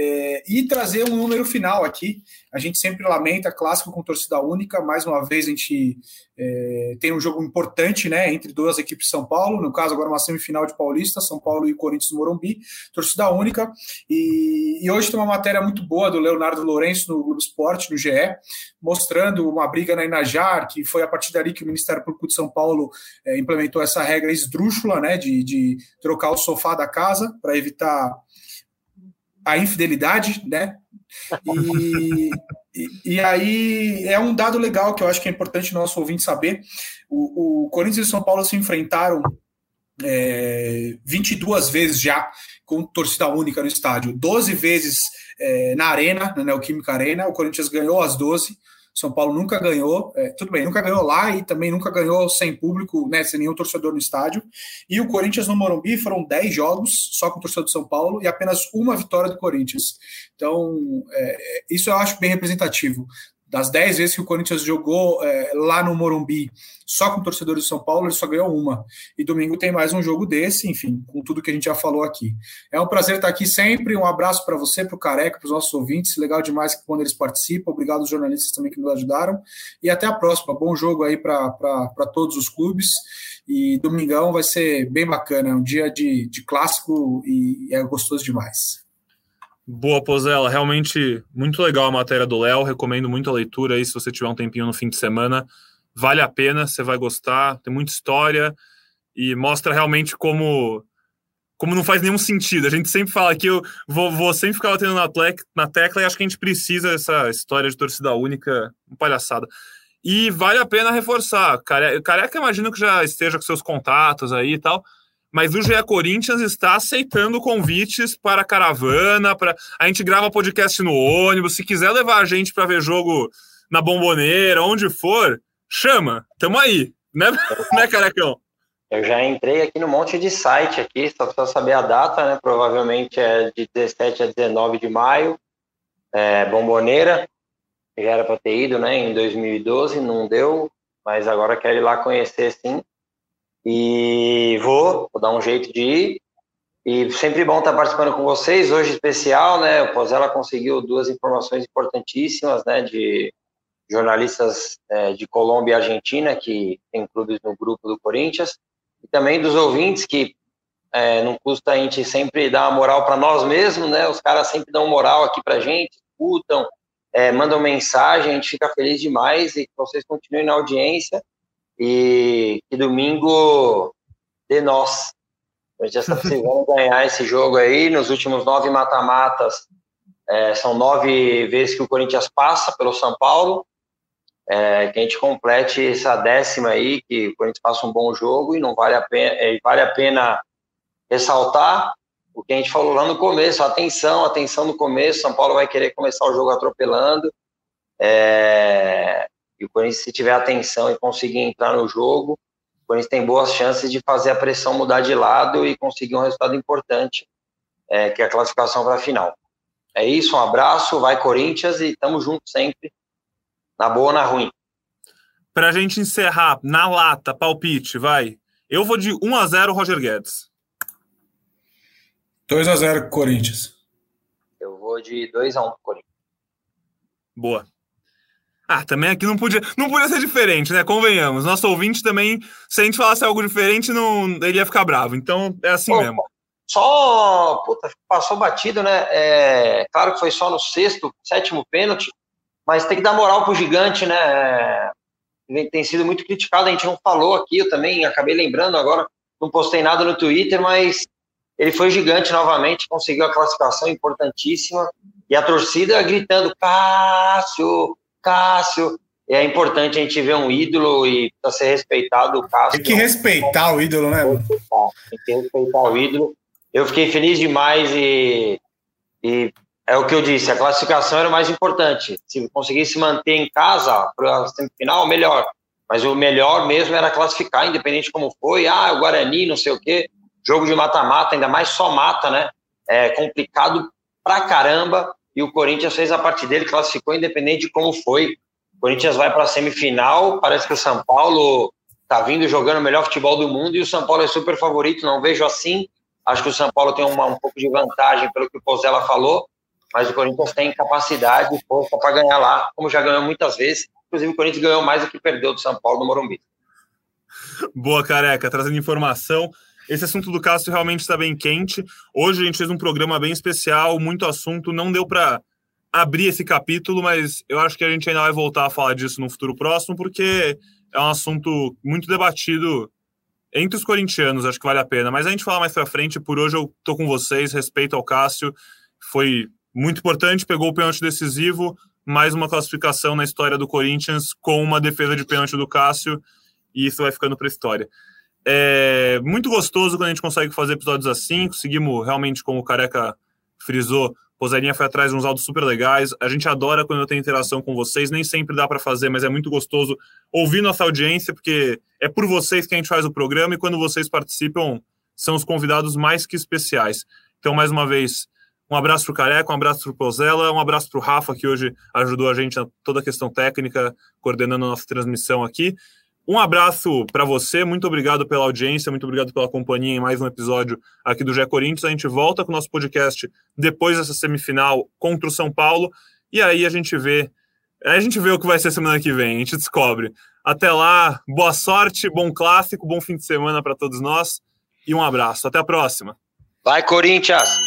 É, e trazer um número final aqui. A gente sempre lamenta clássico com torcida única. Mais uma vez, a gente é, tem um jogo importante né, entre duas equipes de São Paulo. No caso, agora uma semifinal de Paulista, São Paulo e Corinthians Morumbi, torcida única. E, e hoje tem uma matéria muito boa do Leonardo Lourenço no Globo Esporte, no GE, mostrando uma briga na Inajar, que foi a partir dali que o Ministério Público de São Paulo é, implementou essa regra esdrúxula né, de, de trocar o sofá da casa para evitar a infidelidade, né? E, e, e, aí é um dado legal que eu acho que é importante nosso ouvinte saber. O, o Corinthians e São Paulo se enfrentaram é, 22 vezes já com torcida única no estádio, 12 vezes é, na Arena, na Neoquímica Arena. O Corinthians ganhou as 12, são Paulo nunca ganhou, é, tudo bem, nunca ganhou lá e também nunca ganhou sem público, né, sem nenhum torcedor no estádio. E o Corinthians no Morumbi foram 10 jogos só com o torcedor de São Paulo e apenas uma vitória do Corinthians. Então, é, isso eu acho bem representativo das 10 vezes que o Corinthians jogou é, lá no Morumbi, só com torcedores de São Paulo, ele só ganhou uma. E domingo tem mais um jogo desse, enfim, com tudo que a gente já falou aqui. É um prazer estar aqui sempre. Um abraço para você, para o Careca, para os nossos ouvintes. Legal demais quando eles participam. Obrigado aos jornalistas também que nos ajudaram. E até a próxima. Bom jogo aí para todos os clubes. E domingão vai ser bem bacana. É um dia de, de clássico e é gostoso demais. Boa, Pozella. Realmente muito legal a matéria do Léo. Recomendo muito a leitura aí se você tiver um tempinho no fim de semana. Vale a pena, você vai gostar. Tem muita história e mostra realmente como como não faz nenhum sentido. A gente sempre fala que eu vou, vou sempre ficar batendo na, na tecla e acho que a gente precisa dessa história de torcida única, palhaçada. E vale a pena reforçar. Careca, imagino que já esteja com seus contatos aí e tal mas o GE Corinthians está aceitando convites para caravana, para a gente grava podcast no ônibus, se quiser levar a gente para ver jogo na bomboneira, onde for, chama, tamo aí, né, né Carecão? Eu já entrei aqui no monte de site aqui, só precisa saber a data, né? Provavelmente é de 17 a 19 de maio. É, bomboneira, já era para ter ido, né? Em 2012, não deu, mas agora quero ir lá conhecer sim. E vou, vou dar um jeito de ir. E sempre bom estar participando com vocês. Hoje especial, né? O Pozella conseguiu duas informações importantíssimas, né? De jornalistas é, de Colômbia e Argentina que tem clubes no grupo do Corinthians e também dos ouvintes que é, não custa a gente sempre dar uma moral para nós mesmos, né? Os caras sempre dão moral aqui para gente, escutam, é, mandam mensagem, a gente fica feliz demais e que vocês continuem na audiência e que domingo de nós. A gente já está precisando ganhar esse jogo aí. Nos últimos nove mata-matas, é, são nove vezes que o Corinthians passa pelo São Paulo. É, que a gente complete essa décima aí, que o Corinthians passa um bom jogo e não vale a pena, é, vale a pena ressaltar o que a gente falou lá no começo, atenção, atenção no começo, São Paulo vai querer começar o jogo atropelando, é, e o Corinthians, se tiver atenção e conseguir entrar no jogo, o Corinthians tem boas chances de fazer a pressão mudar de lado e conseguir um resultado importante, é, que é a classificação para a final. É isso, um abraço, vai Corinthians e tamo junto sempre, na boa ou na ruim. Para a gente encerrar, na lata, palpite, vai. Eu vou de 1 a 0 Roger Guedes. 2 a 0 Corinthians. Eu vou de 2 a 1 Corinthians. Boa. Ah, também aqui não podia, não podia ser diferente, né? Convenhamos. Nosso ouvinte também, se a gente falasse algo diferente, não, ele ia ficar bravo. Então é assim mesmo. Só, puta, passou batido, né? É, claro que foi só no sexto, sétimo pênalti, mas tem que dar moral pro gigante, né? É, tem sido muito criticado, a gente não falou aqui, eu também acabei lembrando agora, não postei nada no Twitter, mas ele foi gigante novamente, conseguiu a classificação importantíssima, e a torcida gritando, Cássio, Cássio. É importante a gente ver um ídolo e para ser respeitado o Cássio. Tem que respeitar o ídolo, né? Tem que respeitar o ídolo. Eu fiquei feliz demais e, e é o que eu disse, a classificação era o mais importante. Se conseguisse manter em casa para a semifinal, melhor. Mas o melhor mesmo era classificar, independente de como foi. Ah, o Guarani, não sei o quê. Jogo de mata-mata, ainda mais só mata, né? É complicado pra caramba. E o Corinthians fez a parte dele, classificou independente de como foi. O Corinthians vai para a semifinal, parece que o São Paulo está vindo jogando o melhor futebol do mundo e o São Paulo é super favorito, não vejo assim. Acho que o São Paulo tem uma, um pouco de vantagem pelo que o Pozella falou, mas o Corinthians tem capacidade e força para ganhar lá, como já ganhou muitas vezes. Inclusive, o Corinthians ganhou mais do que perdeu do São Paulo no Morumbi. Boa, careca, trazendo informação. Esse assunto do Cássio realmente está bem quente. Hoje a gente fez um programa bem especial, muito assunto. Não deu para abrir esse capítulo, mas eu acho que a gente ainda vai voltar a falar disso no futuro próximo, porque é um assunto muito debatido entre os corintianos, acho que vale a pena. Mas a gente fala mais para frente. Por hoje eu tô com vocês. Respeito ao Cássio. Foi muito importante, pegou o pênalti decisivo, mais uma classificação na história do Corinthians com uma defesa de pênalti do Cássio, e isso vai ficando para a história. É muito gostoso quando a gente consegue fazer episódios assim, conseguimos realmente, como o Careca frisou, Posarinha foi atrás de uns áudios super legais. A gente adora quando eu tenho interação com vocês, nem sempre dá para fazer, mas é muito gostoso ouvir nossa audiência, porque é por vocês que a gente faz o programa e quando vocês participam, são os convidados mais que especiais. Então, mais uma vez, um abraço para o Careca, um abraço para o Pozella, um abraço para o Rafa, que hoje ajudou a gente na toda a questão técnica, coordenando a nossa transmissão aqui. Um abraço para você, muito obrigado pela audiência, muito obrigado pela companhia em mais um episódio aqui do Gé Corinthians. A gente volta com o nosso podcast depois dessa semifinal contra o São Paulo, e aí a gente vê, a gente vê o que vai ser semana que vem, a gente descobre. Até lá, boa sorte, bom clássico, bom fim de semana para todos nós e um abraço. Até a próxima. Vai, Corinthians!